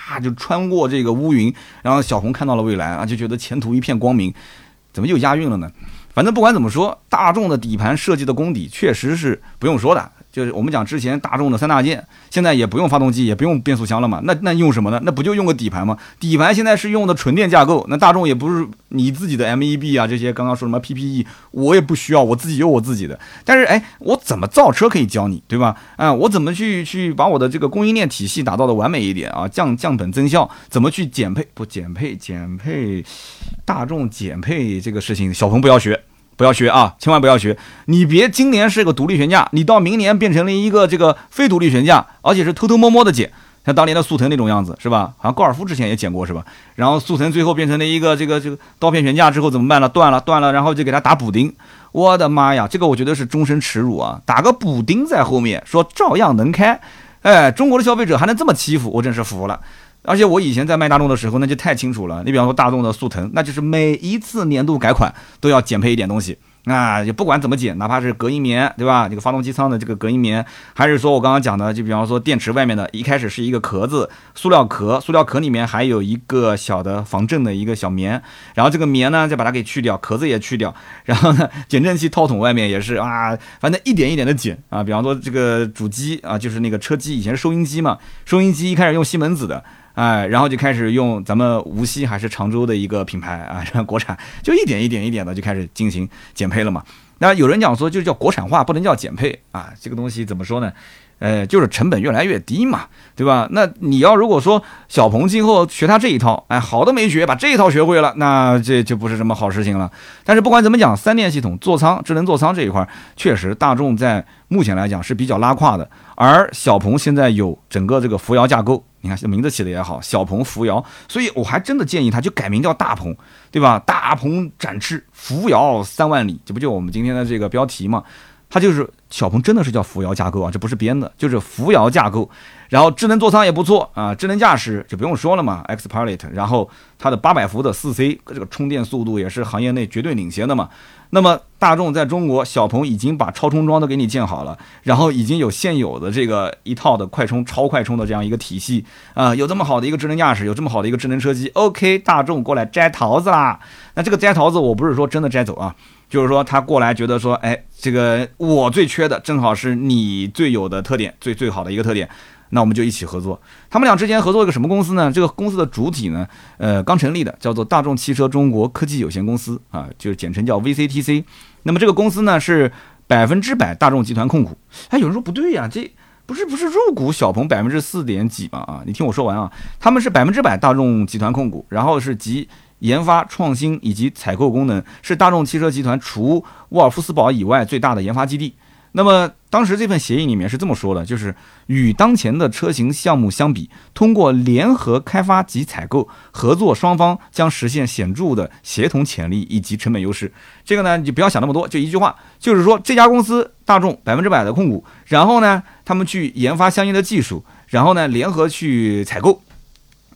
啊，就穿过这个乌云，然后小红看到了未来啊，就觉得前途一片光明，怎么又押韵了呢？反正不管怎么说，大众的底盘设计的功底确实是不用说的。就是我们讲之前大众的三大件，现在也不用发动机，也不用变速箱了嘛？那那用什么呢？那不就用个底盘吗？底盘现在是用的纯电架构，那大众也不是你自己的 MEB 啊，这些刚刚说什么 PPE，我也不需要，我自己有我自己的。但是哎，我怎么造车可以教你，对吧？啊，我怎么去去把我的这个供应链体系打造的完美一点啊？降降本增效，怎么去减配？不减配，减配，大众减配这个事情，小鹏不要学。不要学啊，千万不要学！你别今年是个独立悬架，你到明年变成了一个这个非独立悬架，而且是偷偷摸摸的减，像当年的速腾那种样子，是吧？好像高尔夫之前也减过，是吧？然后速腾最后变成了一个这个这个刀片悬架之后怎么办呢？断了，断了，然后就给它打补丁。我的妈呀，这个我觉得是终身耻辱啊！打个补丁在后面，说照样能开，哎，中国的消费者还能这么欺负，我真是服了。而且我以前在卖大众的时候，那就太清楚了。你比方说大众的速腾，那就是每一次年度改款都要减配一点东西，啊，也不管怎么减，哪怕是隔音棉，对吧？这个发动机舱的这个隔音棉，还是说我刚刚讲的，就比方说电池外面的一开始是一个壳子，塑料壳，塑料壳里面还有一个小的防震的一个小棉，然后这个棉呢再把它给去掉，壳子也去掉，然后呢减震器套筒外面也是啊，反正一点一点的减啊。比方说这个主机啊，就是那个车机以前是收音机嘛，收音机一开始用西门子的。哎，然后就开始用咱们无锡还是常州的一个品牌啊，国产，就一点一点一点的就开始进行减配了嘛。那有人讲说，就叫国产化，不能叫减配啊。这个东西怎么说呢？呃，就是成本越来越低嘛，对吧？那你要如果说小鹏今后学他这一套，哎，好的没学，把这一套学会了，那这就不是什么好事情了。但是不管怎么讲，三电系统座舱、智能座舱这一块，确实大众在目前来讲是比较拉胯的。而小鹏现在有整个这个扶摇架构，你看这名字起的也好，小鹏扶摇，所以我还真的建议他就改名叫大鹏，对吧？大鹏展翅，扶摇三万里，这不就我们今天的这个标题吗？它就是小鹏真的是叫扶摇架构啊，这不是编的，就是扶摇架构。然后智能座舱也不错啊，智能驾驶就不用说了嘛，Xpilot。然后它的八百伏的四 C 这个充电速度也是行业内绝对领先的嘛。那么大众在中国，小鹏已经把超充桩都给你建好了，然后已经有现有的这个一套的快充、超快充的这样一个体系啊，有这么好的一个智能驾驶，有这么好的一个智能车机，OK，大众过来摘桃子啦。那这个摘桃子，我不是说真的摘走啊，就是说他过来觉得说，哎，这个我最缺的正好是你最有的特点，最最好的一个特点。那我们就一起合作。他们俩之间合作一个什么公司呢？这个公司的主体呢，呃，刚成立的，叫做大众汽车中国科技有限公司啊，就是简称叫 VCTC。那么这个公司呢是百分之百大众集团控股。哎，有人说不对呀，这不是不是入股小鹏百分之四点几吗？啊，你听我说完啊，他们是百分之百大众集团控股，然后是集研发创新以及采购功能，是大众汽车集团除沃尔夫斯堡以外最大的研发基地。那么当时这份协议里面是这么说的，就是与当前的车型项目相比，通过联合开发及采购合作，双方将实现显著的协同潜力以及成本优势。这个呢，你就不要想那么多，就一句话，就是说这家公司大众百分之百的控股，然后呢，他们去研发相应的技术，然后呢，联合去采购。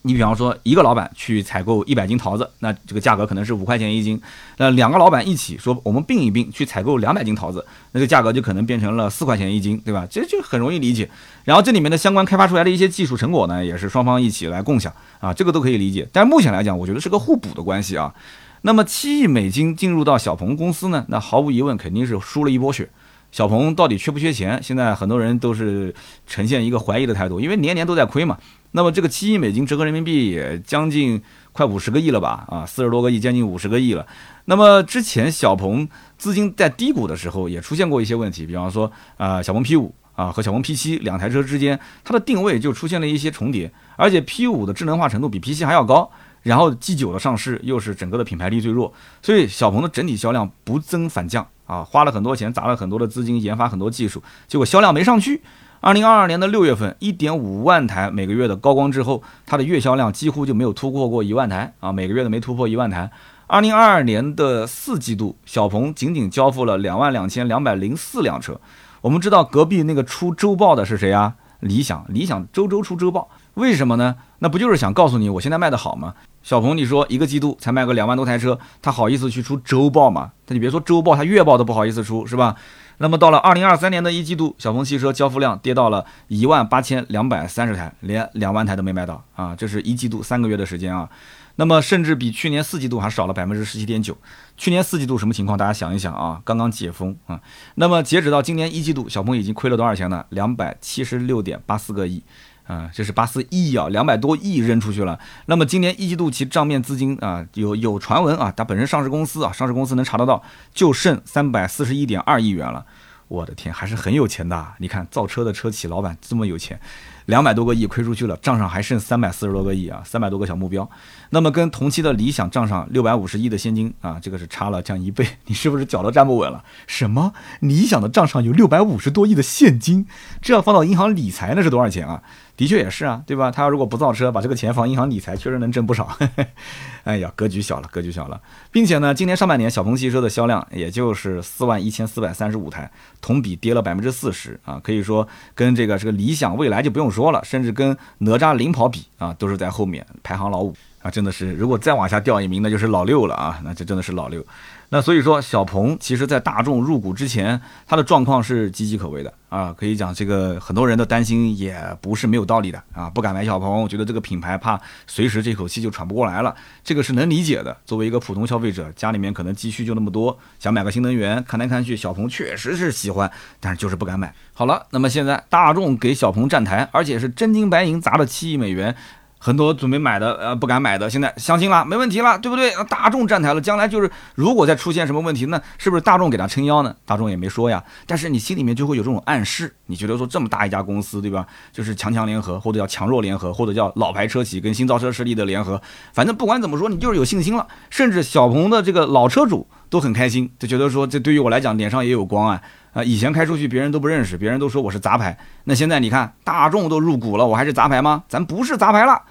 你比方说，一个老板去采购一百斤桃子，那这个价格可能是五块钱一斤。那两个老板一起说，我们并一并去采购两百斤桃子，那个价格就可能变成了四块钱一斤，对吧？这就很容易理解。然后这里面的相关开发出来的一些技术成果呢，也是双方一起来共享啊，这个都可以理解。但目前来讲，我觉得是个互补的关系啊。那么七亿美金进入到小鹏公司呢，那毫无疑问肯定是输了一波血。小鹏到底缺不缺钱？现在很多人都是呈现一个怀疑的态度，因为年年都在亏嘛。那么这个七亿美金折合人民币也将近快五十个亿了吧？啊，四十多个亿，将近五十个亿了。那么之前小鹏资金在低谷的时候也出现过一些问题，比方说啊，小鹏 P 五啊和小鹏 P 七两台车之间它的定位就出现了一些重叠，而且 P 五的智能化程度比 P 七还要高。然后 G 九的上市又是整个的品牌力最弱，所以小鹏的整体销量不增反降啊，花了很多钱，砸了很多的资金，研发很多技术，结果销量没上去。二零二二年的六月份，一点五万台每个月的高光之后，它的月销量几乎就没有突破过一万台啊，每个月都没突破一万台。二零二二年的四季度，小鹏仅仅交付了两万两千两百零四辆车。我们知道隔壁那个出周报的是谁啊？理想，理想周周出周报，为什么呢？那不就是想告诉你我现在卖的好吗？小鹏，你说一个季度才卖个两万多台车，他好意思去出周报吗？他你别说周报，他月报都不好意思出，是吧？那么到了二零二三年的一季度，小鹏汽车交付量跌到了一万八千两百三十台，连两万台都没卖到啊！这是一季度三个月的时间啊。那么甚至比去年四季度还少了百分之十七点九。去年四季度什么情况？大家想一想啊，刚刚解封啊。那么截止到今年一季度，小鹏已经亏了多少钱呢？两百七十六点八四个亿。啊，这是八四亿啊，两百多亿扔出去了。那么今年一季度其账面资金啊，有有传闻啊，它本身上市公司啊，上市公司能查得到，就剩三百四十一点二亿元了。我的天，还是很有钱的。你看造车的车企老板这么有钱。两百多个亿亏出去了，账上还剩三百四十多个亿啊，三百多个小目标。那么跟同期的理想账上六百五十亿的现金啊，这个是差了将一倍，你是不是脚都站不稳了？什么？理想的账上有六百五十多亿的现金，这要放到银行理财那是多少钱啊？的确也是啊，对吧？他如果不造车，把这个钱放银行理财，确实能挣不少。哎呀，格局小了，格局小了，并且呢，今年上半年小鹏汽车的销量也就是四万一千四百三十五台，同比跌了百分之四十啊，可以说跟这个这个理想未来就不用说了，甚至跟哪吒领跑比啊，都是在后面排行老五啊，真的是，如果再往下掉一名，那就是老六了啊，那这真的是老六。那所以说，小鹏其实在大众入股之前，它的状况是岌岌可危的啊。可以讲，这个很多人的担心也不是没有道理的啊。不敢买小鹏，觉得这个品牌怕随时这口气就喘不过来了，这个是能理解的。作为一个普通消费者，家里面可能积蓄就那么多，想买个新能源，看来看去，小鹏确实是喜欢，但是就是不敢买。好了，那么现在大众给小鹏站台，而且是真金白银砸了七亿美元。很多准备买的，呃，不敢买的，现在相信了，没问题了，对不对？大众站台了，将来就是如果再出现什么问题，那是不是大众给他撑腰呢？大众也没说呀，但是你心里面就会有这种暗示，你觉得说这么大一家公司，对吧？就是强强联合，或者叫强弱联合，或者叫老牌车企跟新造车势力的联合，反正不管怎么说，你就是有信心了。甚至小鹏的这个老车主都很开心，就觉得说这对于我来讲脸上也有光啊。啊，以前开出去别人都不认识，别人都说我是杂牌。那现在你看，大众都入股了，我还是杂牌吗？咱不是杂牌了。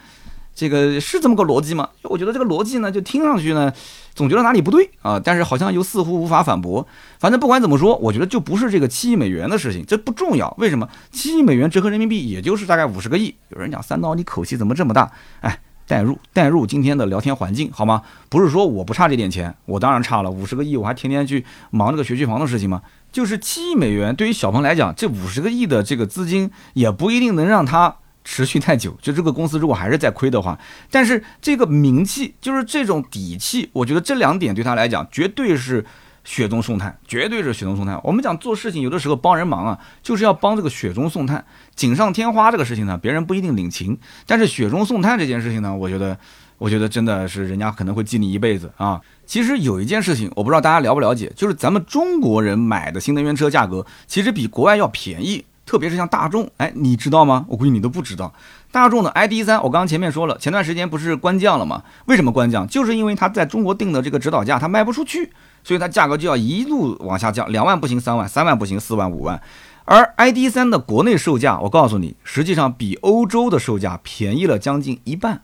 这个是这么个逻辑吗？我觉得这个逻辑呢，就听上去呢，总觉得哪里不对啊，但是好像又似乎无法反驳。反正不管怎么说，我觉得就不是这个七亿美元的事情，这不重要。为什么？七亿美元折合人民币也就是大概五十个亿。有人讲三刀，你口气怎么这么大？哎，代入代入今天的聊天环境好吗？不是说我不差这点钱，我当然差了。五十个亿，我还天天去忙这个学区房的事情吗？就是七亿美元，对于小鹏来讲，这五十个亿的这个资金也不一定能让他持续太久。就这个公司如果还是在亏的话，但是这个名气，就是这种底气，我觉得这两点对他来讲绝对是雪中送炭，绝对是雪中送炭。我们讲做事情，有的时候帮人忙啊，就是要帮这个雪中送炭。锦上添花这个事情呢，别人不一定领情，但是雪中送炭这件事情呢，我觉得，我觉得真的是人家可能会记你一辈子啊。其实有一件事情，我不知道大家了不了解，就是咱们中国人买的新能源车价格其实比国外要便宜，特别是像大众，哎，你知道吗？我估计你都不知道。大众的 ID.3，我刚刚前面说了，前段时间不是官降了吗？为什么官降？就是因为它在中国定的这个指导价它卖不出去，所以它价格就要一路往下降，两万不行，三万，三万不行，四万、五万。而 ID.3 的国内售价，我告诉你，实际上比欧洲的售价便宜了将近一半。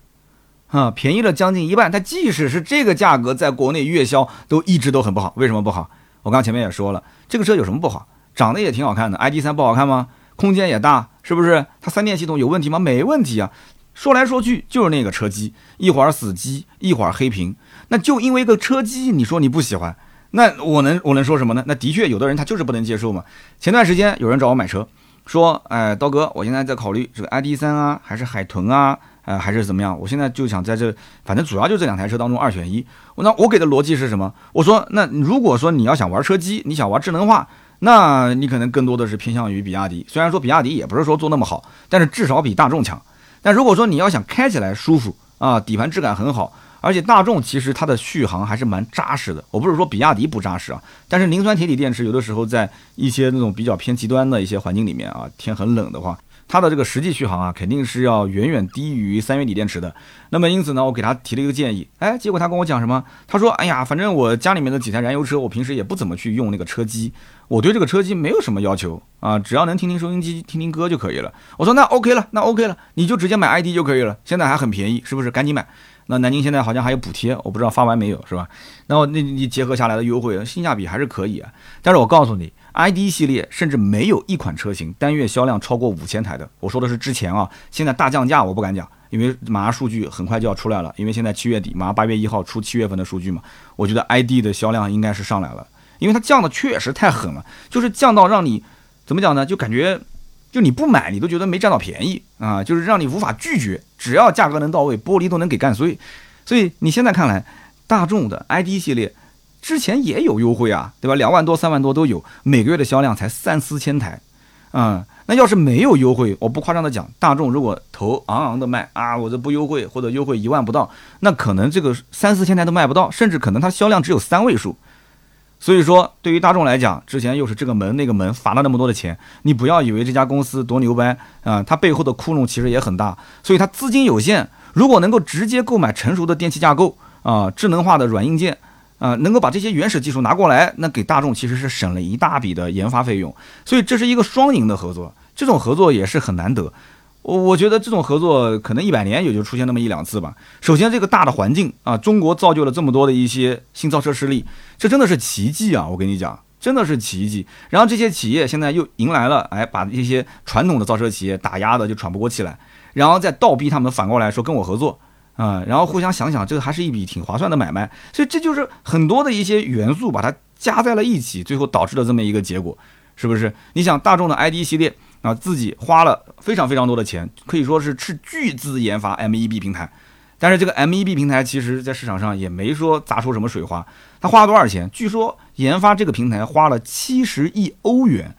啊，便宜了将近一半。它即使是这个价格，在国内月销都一直都很不好。为什么不好？我刚前面也说了，这个车有什么不好？长得也挺好看的，ID.3 不好看吗？空间也大，是不是？它三电系统有问题吗？没问题啊。说来说去就是那个车机，一会儿死机，一会儿黑屏。那就因为一个车机，你说你不喜欢，那我能我能说什么呢？那的确有的人他就是不能接受嘛。前段时间有人找我买车，说，哎，刀哥，我现在在考虑这个 ID.3 啊，还是海豚啊？呃，还是怎么样？我现在就想在这，反正主要就这两台车当中二选一。那我给的逻辑是什么？我说，那如果说你要想玩车机，你想玩智能化，那你可能更多的是偏向于比亚迪。虽然说比亚迪也不是说做那么好，但是至少比大众强。但如果说你要想开起来舒服啊，底盘质感很好，而且大众其实它的续航还是蛮扎实的。我不是说比亚迪不扎实啊，但是磷酸铁锂电池有的时候在一些那种比较偏极端的一些环境里面啊，天很冷的话。它的这个实际续航啊，肯定是要远远低于三元锂电池的。那么因此呢，我给他提了一个建议，哎，结果他跟我讲什么？他说：“哎呀，反正我家里面的几台燃油车，我平时也不怎么去用那个车机，我对这个车机没有什么要求啊，只要能听听收音机、听听歌就可以了。”我说：“那 OK 了，那 OK 了，你就直接买 ID 就可以了，现在还很便宜，是不是？赶紧买。那南京现在好像还有补贴，我不知道发完没有，是吧？那我那你结合下来的优惠，性价比还是可以啊。但是我告诉你。” ID 系列甚至没有一款车型单月销量超过五千台的。我说的是之前啊，现在大降价我不敢讲，因为马上数据很快就要出来了。因为现在七月底，马上八月一号出七月份的数据嘛，我觉得 ID 的销量应该是上来了，因为它降的确实太狠了，就是降到让你怎么讲呢？就感觉就你不买你都觉得没占到便宜啊，就是让你无法拒绝，只要价格能到位，玻璃都能给干碎。所以你现在看来，大众的 ID 系列。之前也有优惠啊，对吧？两万多、三万多都有，每个月的销量才三四千台，嗯，那要是没有优惠，我不夸张的讲，大众如果头昂昂的卖啊，我这不优惠或者优惠一万不到，那可能这个三四千台都卖不到，甚至可能它销量只有三位数。所以说，对于大众来讲，之前又是这个门那个门罚了那么多的钱，你不要以为这家公司多牛掰啊，它背后的窟窿其实也很大，所以它资金有限，如果能够直接购买成熟的电气架构啊，智能化的软硬件。啊，能够把这些原始技术拿过来，那给大众其实是省了一大笔的研发费用，所以这是一个双赢的合作。这种合作也是很难得，我我觉得这种合作可能一百年也就出现那么一两次吧。首先，这个大的环境啊，中国造就了这么多的一些新造车势力，这真的是奇迹啊！我跟你讲，真的是奇迹。然后这些企业现在又迎来了，哎，把一些传统的造车企业打压的就喘不过气来，然后再倒逼他们反过来说跟我合作。啊，然后互相想想，这个还是一笔挺划算的买卖，所以这就是很多的一些元素把它加在了一起，最后导致了这么一个结果，是不是？你想大众的 ID 系列啊，自己花了非常非常多的钱，可以说是斥巨资研发 MEB 平台，但是这个 MEB 平台其实在市场上也没说砸出什么水花，它花了多少钱？据说研发这个平台花了七十亿欧元，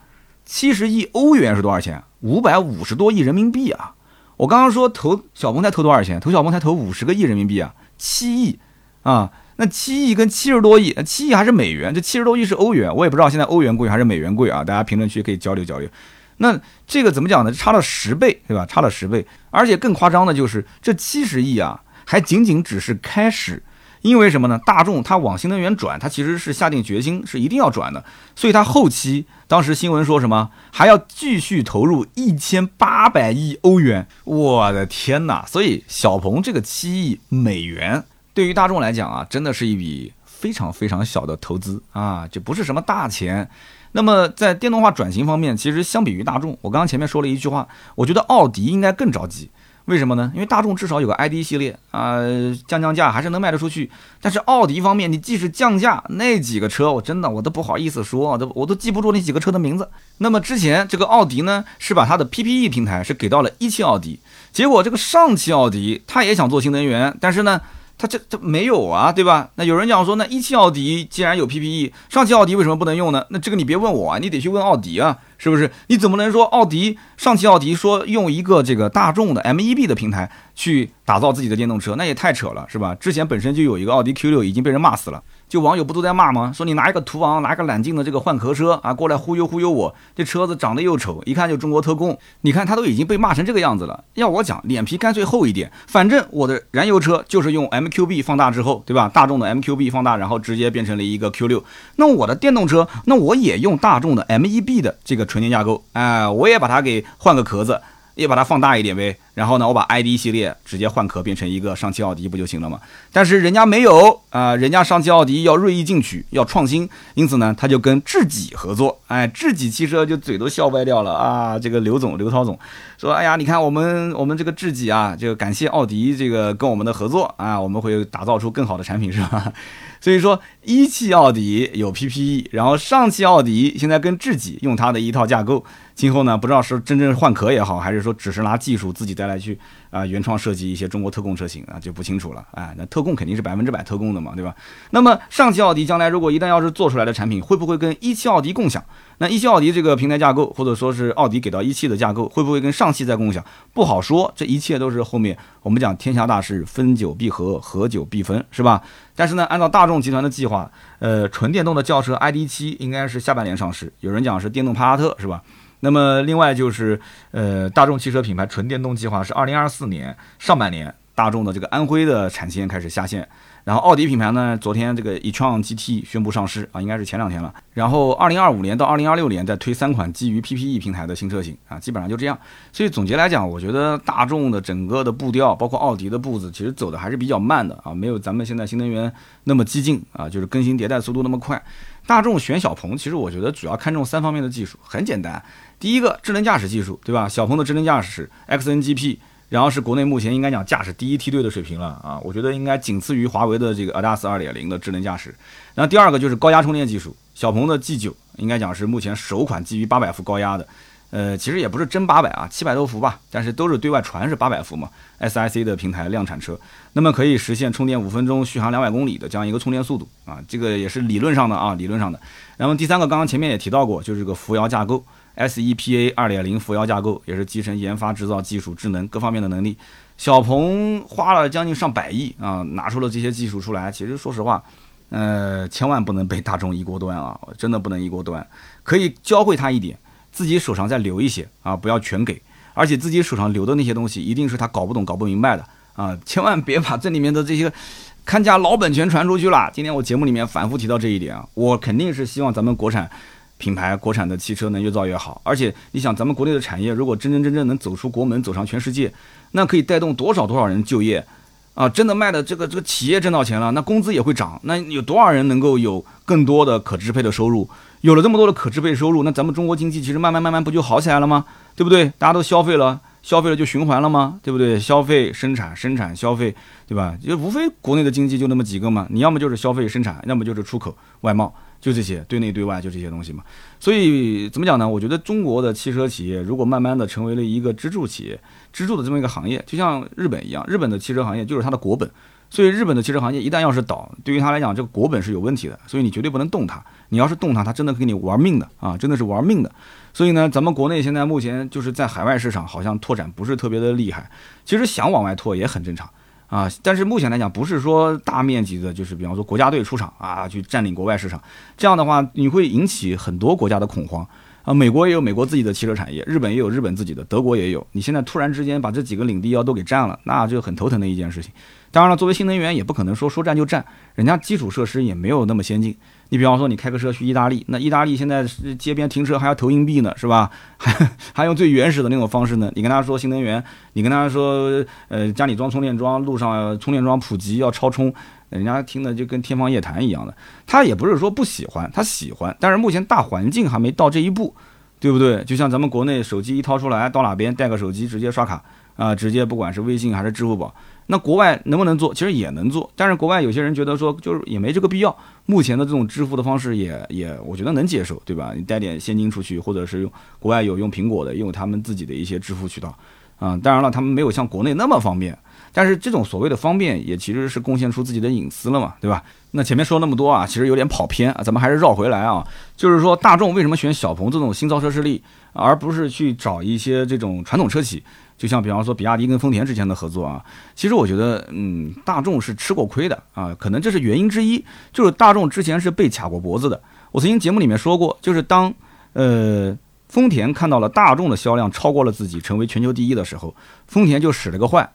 七十亿欧元是多少钱？五百五十多亿人民币啊！我刚刚说投小鹏才投多少钱？投小鹏才投五十个亿人民币啊，七亿啊！那七亿跟七十多亿，七亿还是美元？这七十多亿是欧元，我也不知道现在欧元贵还是美元贵啊！大家评论区可以交流交流。那这个怎么讲呢？差了十倍，对吧？差了十倍，而且更夸张的就是这七十亿啊，还仅仅只是开始，因为什么呢？大众它往新能源转，它其实是下定决心是一定要转的，所以它后期当时新闻说什么还要继续投入一千八百亿欧元，我的天哪！所以小鹏这个七亿美元对于大众来讲啊，真的是一笔非常非常小的投资啊，这不是什么大钱。那么在电动化转型方面，其实相比于大众，我刚刚前面说了一句话，我觉得奥迪应该更着急。为什么呢？因为大众至少有个 ID 系列啊，降降价还是能卖得出去。但是奥迪方面，你即使降价，那几个车我真的我都不好意思说，都我都记不住那几个车的名字。那么之前这个奥迪呢，是把它的 PPE 平台是给到了一汽奥迪，结果这个上汽奥迪他也想做新能源，但是呢。他这这没有啊，对吧？那有人讲说，那一汽奥迪既然有 PPE，上汽奥迪为什么不能用呢？那这个你别问我啊，你得去问奥迪啊，是不是？你怎么能说奥迪上汽奥迪说用一个这个大众的 MEB 的平台去打造自己的电动车，那也太扯了，是吧？之前本身就有一个奥迪 Q 六已经被人骂死了。就网友不都在骂吗？说你拿一个途昂，拿个揽境的这个换壳车啊，过来忽悠忽悠我。这车子长得又丑，一看就中国特供。你看他都已经被骂成这个样子了，要我讲，脸皮干脆厚一点。反正我的燃油车就是用 MQB 放大之后，对吧？大众的 MQB 放大，然后直接变成了一个 Q6。那我的电动车，那我也用大众的 MEB 的这个纯电架构，哎，我也把它给换个壳子。也把它放大一点呗，然后呢，我把 ID 系列直接换壳变成一个上汽奥迪不就行了吗？但是人家没有啊，人家上汽奥迪要锐意进取，要创新，因此呢，他就跟智己合作，哎，智己汽车就嘴都笑歪掉了啊！这个刘总刘涛总说，哎呀，你看我们我们这个智己啊，就感谢奥迪这个跟我们的合作啊，我们会打造出更好的产品，是吧？所以说，一汽奥迪有 PPE，然后上汽奥迪现在跟智己用它的一套架构，今后呢，不知道是真正换壳也好，还是说只是拿技术自己再来去啊原创设计一些中国特供车型啊，就不清楚了。哎，那特供肯定是百分之百特供的嘛，对吧？那么上汽奥迪将来如果一旦要是做出来的产品，会不会跟一汽奥迪共享？那一汽奥迪这个平台架构，或者说是奥迪给到一汽的架构，会不会跟上汽再共享？不好说，这一切都是后面我们讲天下大事，分久必合，合久必分，是吧？但是呢，按照大众集团的计划，呃，纯电动的轿车 ID.7 应该是下半年上市，有人讲是电动帕萨特，是吧？那么另外就是，呃，大众汽车品牌纯电动计划是二零二四年上半年，大众的这个安徽的产线开始下线。然后奥迪品牌呢，昨天这个 e-tron GT 宣布上市啊，应该是前两天了。然后二零二五年到二零二六年再推三款基于 PPE 平台的新车型啊，基本上就这样。所以总结来讲，我觉得大众的整个的步调，包括奥迪的步子，其实走的还是比较慢的啊，没有咱们现在新能源那么激进啊，就是更新迭代速度那么快。大众选小鹏，其实我觉得主要看重三方面的技术，很简单，第一个智能驾驶技术，对吧？小鹏的智能驾驶 XNGP。然后是国内目前应该讲驾驶第一梯队的水平了啊，我觉得应该仅次于华为的这个 ADAS 2.0的智能驾驶。那第二个就是高压充电技术，小鹏的 G9 应该讲是目前首款基于800伏高压的，呃，其实也不是真800啊，七百多伏吧，但是都是对外传是800伏嘛，SIC 的平台量产车，那么可以实现充电五分钟续航两百公里的这样一个充电速度啊，这个也是理论上的啊，理论上的。然后第三个刚刚前面也提到过，就是这个扶摇架构。SEPA 二点零扶摇架构也是集成研发、制造、技术、智能各方面的能力。小鹏花了将近上百亿啊，拿出了这些技术出来。其实说实话，呃，千万不能被大众一锅端啊，真的不能一锅端。可以教会他一点，自己手上再留一些啊，不要全给。而且自己手上留的那些东西，一定是他搞不懂、搞不明白的啊，千万别把这里面的这些看家老本全传出去了。今天我节目里面反复提到这一点啊，我肯定是希望咱们国产。品牌国产的汽车能越造越好，而且你想，咱们国内的产业如果真真正正能走出国门，走上全世界，那可以带动多少多少人就业啊！真的卖的这个这个企业挣到钱了，那工资也会涨，那有多少人能够有更多的可支配的收入？有了这么多的可支配收入，那咱们中国经济其实慢慢慢慢不就好起来了吗？对不对？大家都消费了，消费了就循环了吗？对不对？消费、生产、生产、消费，对吧？就无非国内的经济就那么几个嘛，你要么就是消费生产，要么就是出口外贸。就这些，对内对外就这些东西嘛。所以怎么讲呢？我觉得中国的汽车企业如果慢慢的成为了一个支柱企业、支柱的这么一个行业，就像日本一样，日本的汽车行业就是它的国本。所以日本的汽车行业一旦要是倒，对于他来讲，这个国本是有问题的。所以你绝对不能动它。你要是动它，它真的跟你玩命的啊，真的是玩命的。所以呢，咱们国内现在目前就是在海外市场好像拓展不是特别的厉害。其实想往外拓也很正常。啊，但是目前来讲，不是说大面积的，就是比方说国家队出场啊，去占领国外市场，这样的话，你会引起很多国家的恐慌啊，美国也有美国自己的汽车产业，日本也有日本自己的，德国也有。你现在突然之间把这几个领地要都给占了，那就很头疼的一件事情。当然了，作为新能源，也不可能说说占就占，人家基础设施也没有那么先进。你比方说，你开个车去意大利，那意大利现在街边停车还要投硬币呢，是吧？还还用最原始的那种方式呢？你跟他说新能源，你跟他说，呃，家里装充电桩，路上充电桩普及要超充，人家听的就跟天方夜谭一样的。他也不是说不喜欢，他喜欢，但是目前大环境还没到这一步，对不对？就像咱们国内手机一掏出来，到哪边带个手机直接刷卡啊，直接不管是微信还是支付宝。那国外能不能做？其实也能做，但是国外有些人觉得说，就是也没这个必要。目前的这种支付的方式也也，我觉得能接受，对吧？你带点现金出去，或者是用国外有用苹果的，用他们自己的一些支付渠道，啊，当然了，他们没有像国内那么方便。但是这种所谓的方便，也其实是贡献出自己的隐私了嘛，对吧？那前面说那么多啊，其实有点跑偏啊，咱们还是绕回来啊，就是说大众为什么选小鹏这种新造车势力，而不是去找一些这种传统车企？就像比方说比亚迪跟丰田之间的合作啊，其实我觉得，嗯，大众是吃过亏的啊，可能这是原因之一。就是大众之前是被卡过脖子的。我曾经节目里面说过，就是当呃丰田看到了大众的销量超过了自己，成为全球第一的时候，丰田就使了个坏。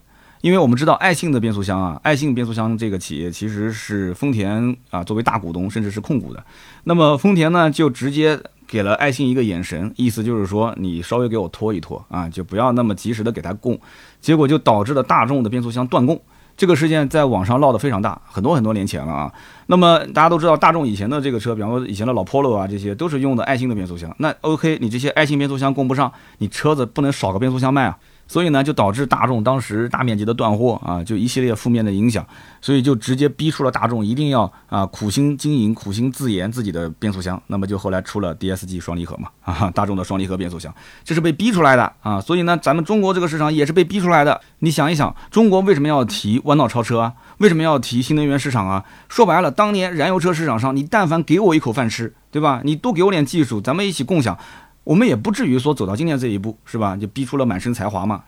因为我们知道爱信的变速箱啊，爱信变速箱这个企业其实是丰田啊作为大股东甚至是控股的。那么丰田呢就直接。给了爱信一个眼神，意思就是说你稍微给我拖一拖啊，就不要那么及时的给他供，结果就导致了大众的变速箱断供。这个事件在网上闹得非常大，很多很多年前了啊。那么大家都知道，大众以前的这个车，比方说以前的老 Polo 啊，这些都是用的爱信的变速箱。那 OK，你这些爱信变速箱供不上，你车子不能少个变速箱卖啊。所以呢，就导致大众当时大面积的断货啊，就一系列负面的影响，所以就直接逼出了大众一定要啊苦心经营、苦心自研自己的变速箱。那么就后来出了 DSG 双离合嘛，啊，大众的双离合变速箱，这是被逼出来的啊。所以呢，咱们中国这个市场也是被逼出来的。你想一想，中国为什么要提弯道超车啊？为什么要提新能源市场啊？说白了，当年燃油车市场上，你但凡给我一口饭吃，对吧？你多给我点技术，咱们一起共享。我们也不至于说走到今天这一步，是吧？就逼出了满身才华嘛。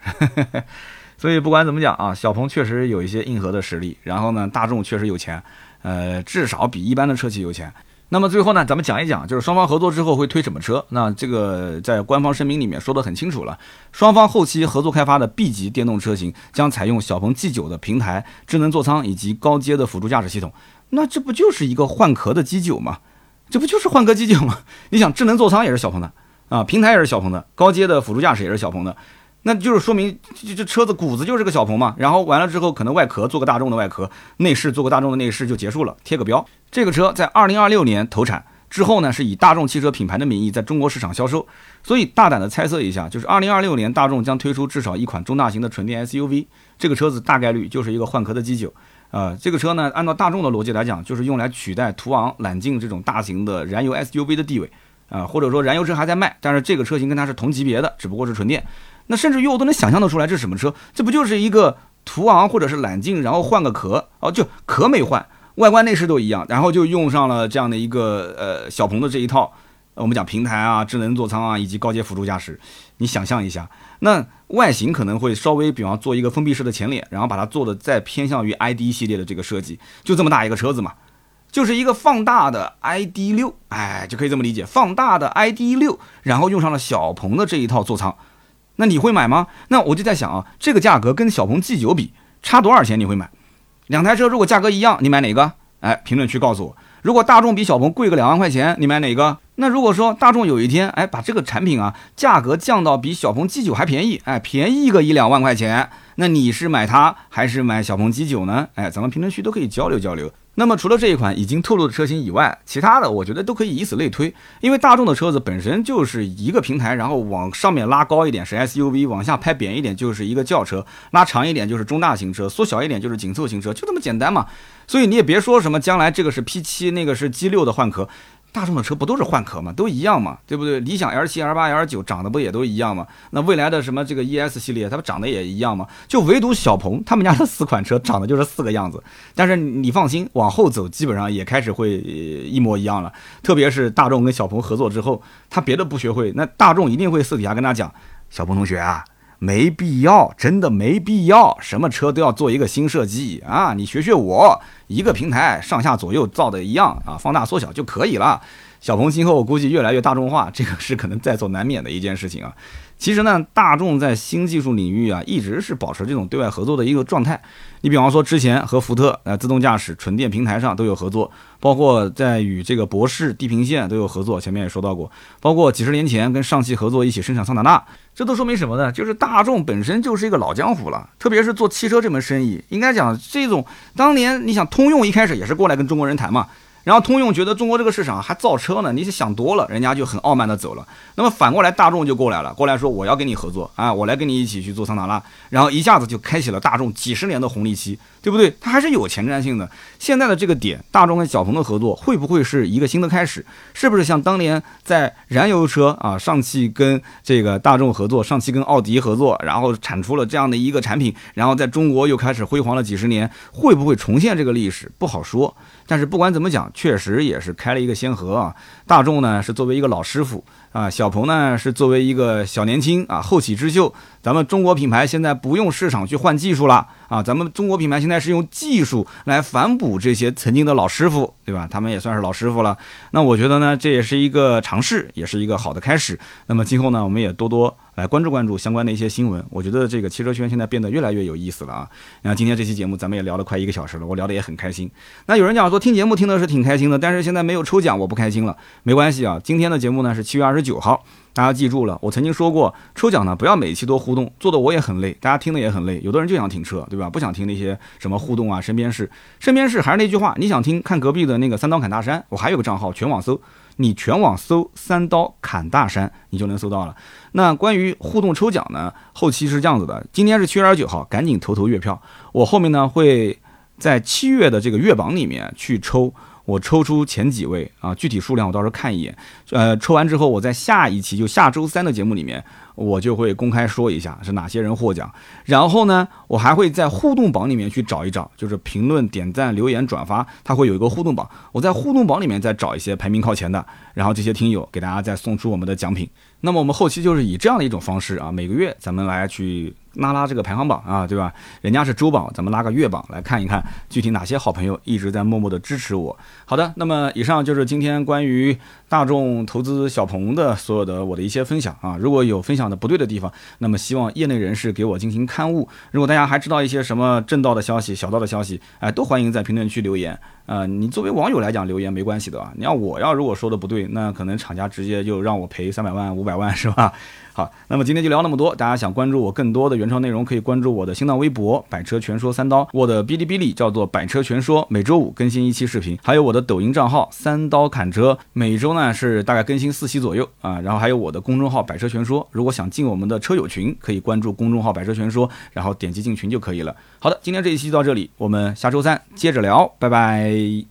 所以不管怎么讲啊，小鹏确实有一些硬核的实力，然后呢，大众确实有钱，呃，至少比一般的车企有钱。那么最后呢，咱们讲一讲，就是双方合作之后会推什么车？那这个在官方声明里面说的很清楚了，双方后期合作开发的 B 级电动车型将采用小鹏 G9 的平台、智能座舱以及高阶的辅助驾驶系统。那这不就是一个换壳的 G9 吗？这不就是换壳 G9 吗？你想，智能座舱也是小鹏的。啊，平台也是小鹏的，高阶的辅助驾驶也是小鹏的，那就是说明这这车子骨子就是个小鹏嘛。然后完了之后，可能外壳做个大众的外壳，内饰做个大众的内饰就结束了，贴个标。这个车在二零二六年投产之后呢，是以大众汽车品牌的名义在中国市场销售。所以大胆的猜测一下，就是二零二六年大众将推出至少一款中大型的纯电 SUV，这个车子大概率就是一个换壳的 G9。啊，这个车呢，按照大众的逻辑来讲，就是用来取代途昂、揽境这种大型的燃油 SUV 的地位。啊，或者说燃油车还在卖，但是这个车型跟它是同级别的，只不过是纯电。那甚至于我都能想象得出来，这是什么车？这不就是一个途昂或者是揽境，然后换个壳哦，就壳没换，外观内饰都一样，然后就用上了这样的一个呃小鹏的这一套，我们讲平台啊、智能座舱啊以及高阶辅助驾驶。你想象一下，那外形可能会稍微，比方做一个封闭式的前脸，然后把它做的再偏向于 ID 系列的这个设计，就这么大一个车子嘛。就是一个放大的 ID 六，哎，就可以这么理解，放大的 ID 六，然后用上了小鹏的这一套座舱，那你会买吗？那我就在想啊，这个价格跟小鹏 G 九比差多少钱？你会买？两台车如果价格一样，你买哪个？哎，评论区告诉我。如果大众比小鹏贵个两万块钱，你买哪个？那如果说大众有一天，哎，把这个产品啊价格降到比小鹏 G 九还便宜，哎，便宜个一两万块钱，那你是买它还是买小鹏 G 九呢？哎，咱们评论区都可以交流交流。那么除了这一款已经透露的车型以外，其他的我觉得都可以以此类推，因为大众的车子本身就是一个平台，然后往上面拉高一点是 SUV，往下拍扁一点就是一个轿车，拉长一点就是中大型车，缩小一点就是紧凑型车，就这么简单嘛。所以你也别说什么将来这个是 P7，那个是 G6 的换壳。大众的车不都是换壳吗？都一样嘛，对不对？理想 L 七、L 八、L 九长得不也都一样吗？那未来的什么这个 ES 系列，它不长得也一样吗？就唯独小鹏他们家的四款车长得就是四个样子。但是你放心，往后走基本上也开始会一模一样了。特别是大众跟小鹏合作之后，他别的不学会，那大众一定会私底下跟他讲：小鹏同学啊，没必要，真的没必要，什么车都要做一个新设计啊！你学学我，一个平台上下左右造的一样啊，放大缩小就可以了。小鹏今后我估计越来越大众化，这个是可能在所难免的一件事情啊。其实呢，大众在新技术领域啊，一直是保持这种对外合作的一个状态。你比方说，之前和福特呃自动驾驶纯电平台上都有合作，包括在与这个博世地平线都有合作。前面也说到过，包括几十年前跟上汽合作一起生产桑塔纳，这都说明什么呢？就是大众本身就是一个老江湖了，特别是做汽车这门生意，应该讲这种当年你想通用一开始也是过来跟中国人谈嘛。然后通用觉得中国这个市场还造车呢，你是想多了，人家就很傲慢的走了。那么反过来大众就过来了，过来说我要跟你合作啊，我来跟你一起去做桑塔纳，然后一下子就开启了大众几十年的红利期，对不对？它还是有前瞻性的。现在的这个点，大众跟小鹏的合作会不会是一个新的开始？是不是像当年在燃油车啊，上汽跟这个大众合作，上汽跟奥迪合作，然后产出了这样的一个产品，然后在中国又开始辉煌了几十年，会不会重现这个历史？不好说。但是不管怎么讲，确实也是开了一个先河啊。大众呢是作为一个老师傅啊，小鹏呢是作为一个小年轻啊，后起之秀。咱们中国品牌现在不用市场去换技术了啊，咱们中国品牌现在是用技术来反哺这些曾经的老师傅，对吧？他们也算是老师傅了。那我觉得呢，这也是一个尝试，也是一个好的开始。那么今后呢，我们也多多。来关注关注相关的一些新闻，我觉得这个汽车圈现在变得越来越有意思了啊！那今天这期节目咱们也聊了快一个小时了，我聊得也很开心。那有人讲说听节目听的是挺开心的，但是现在没有抽奖，我不开心了。没关系啊，今天的节目呢是七月二十九号，大家记住了，我曾经说过抽奖呢不要每期都互动，做的我也很累，大家听的也很累。有的人就想停车，对吧？不想听那些什么互动啊、身边事。身边事还是那句话，你想听看隔壁的那个三刀砍大山，我还有个账号全网搜。你全网搜“三刀砍大山”，你就能搜到了。那关于互动抽奖呢？后期是这样子的：今天是七月二十九号，赶紧投投月票。我后面呢会在七月的这个月榜里面去抽，我抽出前几位啊，具体数量我到时候看一眼。呃，抽完之后，我在下一期就下周三的节目里面。我就会公开说一下是哪些人获奖，然后呢，我还会在互动榜里面去找一找，就是评论、点赞、留言、转发，它会有一个互动榜，我在互动榜里面再找一些排名靠前的，然后这些听友给大家再送出我们的奖品。那么我们后期就是以这样的一种方式啊，每个月咱们来去。拉拉这个排行榜啊，对吧？人家是周榜，咱们拉个月榜来看一看，具体哪些好朋友一直在默默的支持我。好的，那么以上就是今天关于大众投资小鹏的所有的我的一些分享啊。如果有分享的不对的地方，那么希望业内人士给我进行刊物。如果大家还知道一些什么正道的消息、小道的消息，哎，都欢迎在评论区留言。呃，你作为网友来讲留言没关系的啊。你要我要如果说的不对，那可能厂家直接就让我赔三百万、五百万，是吧？好，那么今天就聊那么多。大家想关注我更多的原创内容，可以关注我的新浪微博“百车全说三刀”，我的哔哩哔哩叫做“百车全说”，每周五更新一期视频，还有我的抖音账号“三刀砍车”，每周呢是大概更新四期左右啊。然后还有我的公众号“百车全说”，如果想进我们的车友群，可以关注公众号“百车全说”，然后点击进群就可以了。好的，今天这一期就到这里，我们下周三接着聊，拜拜。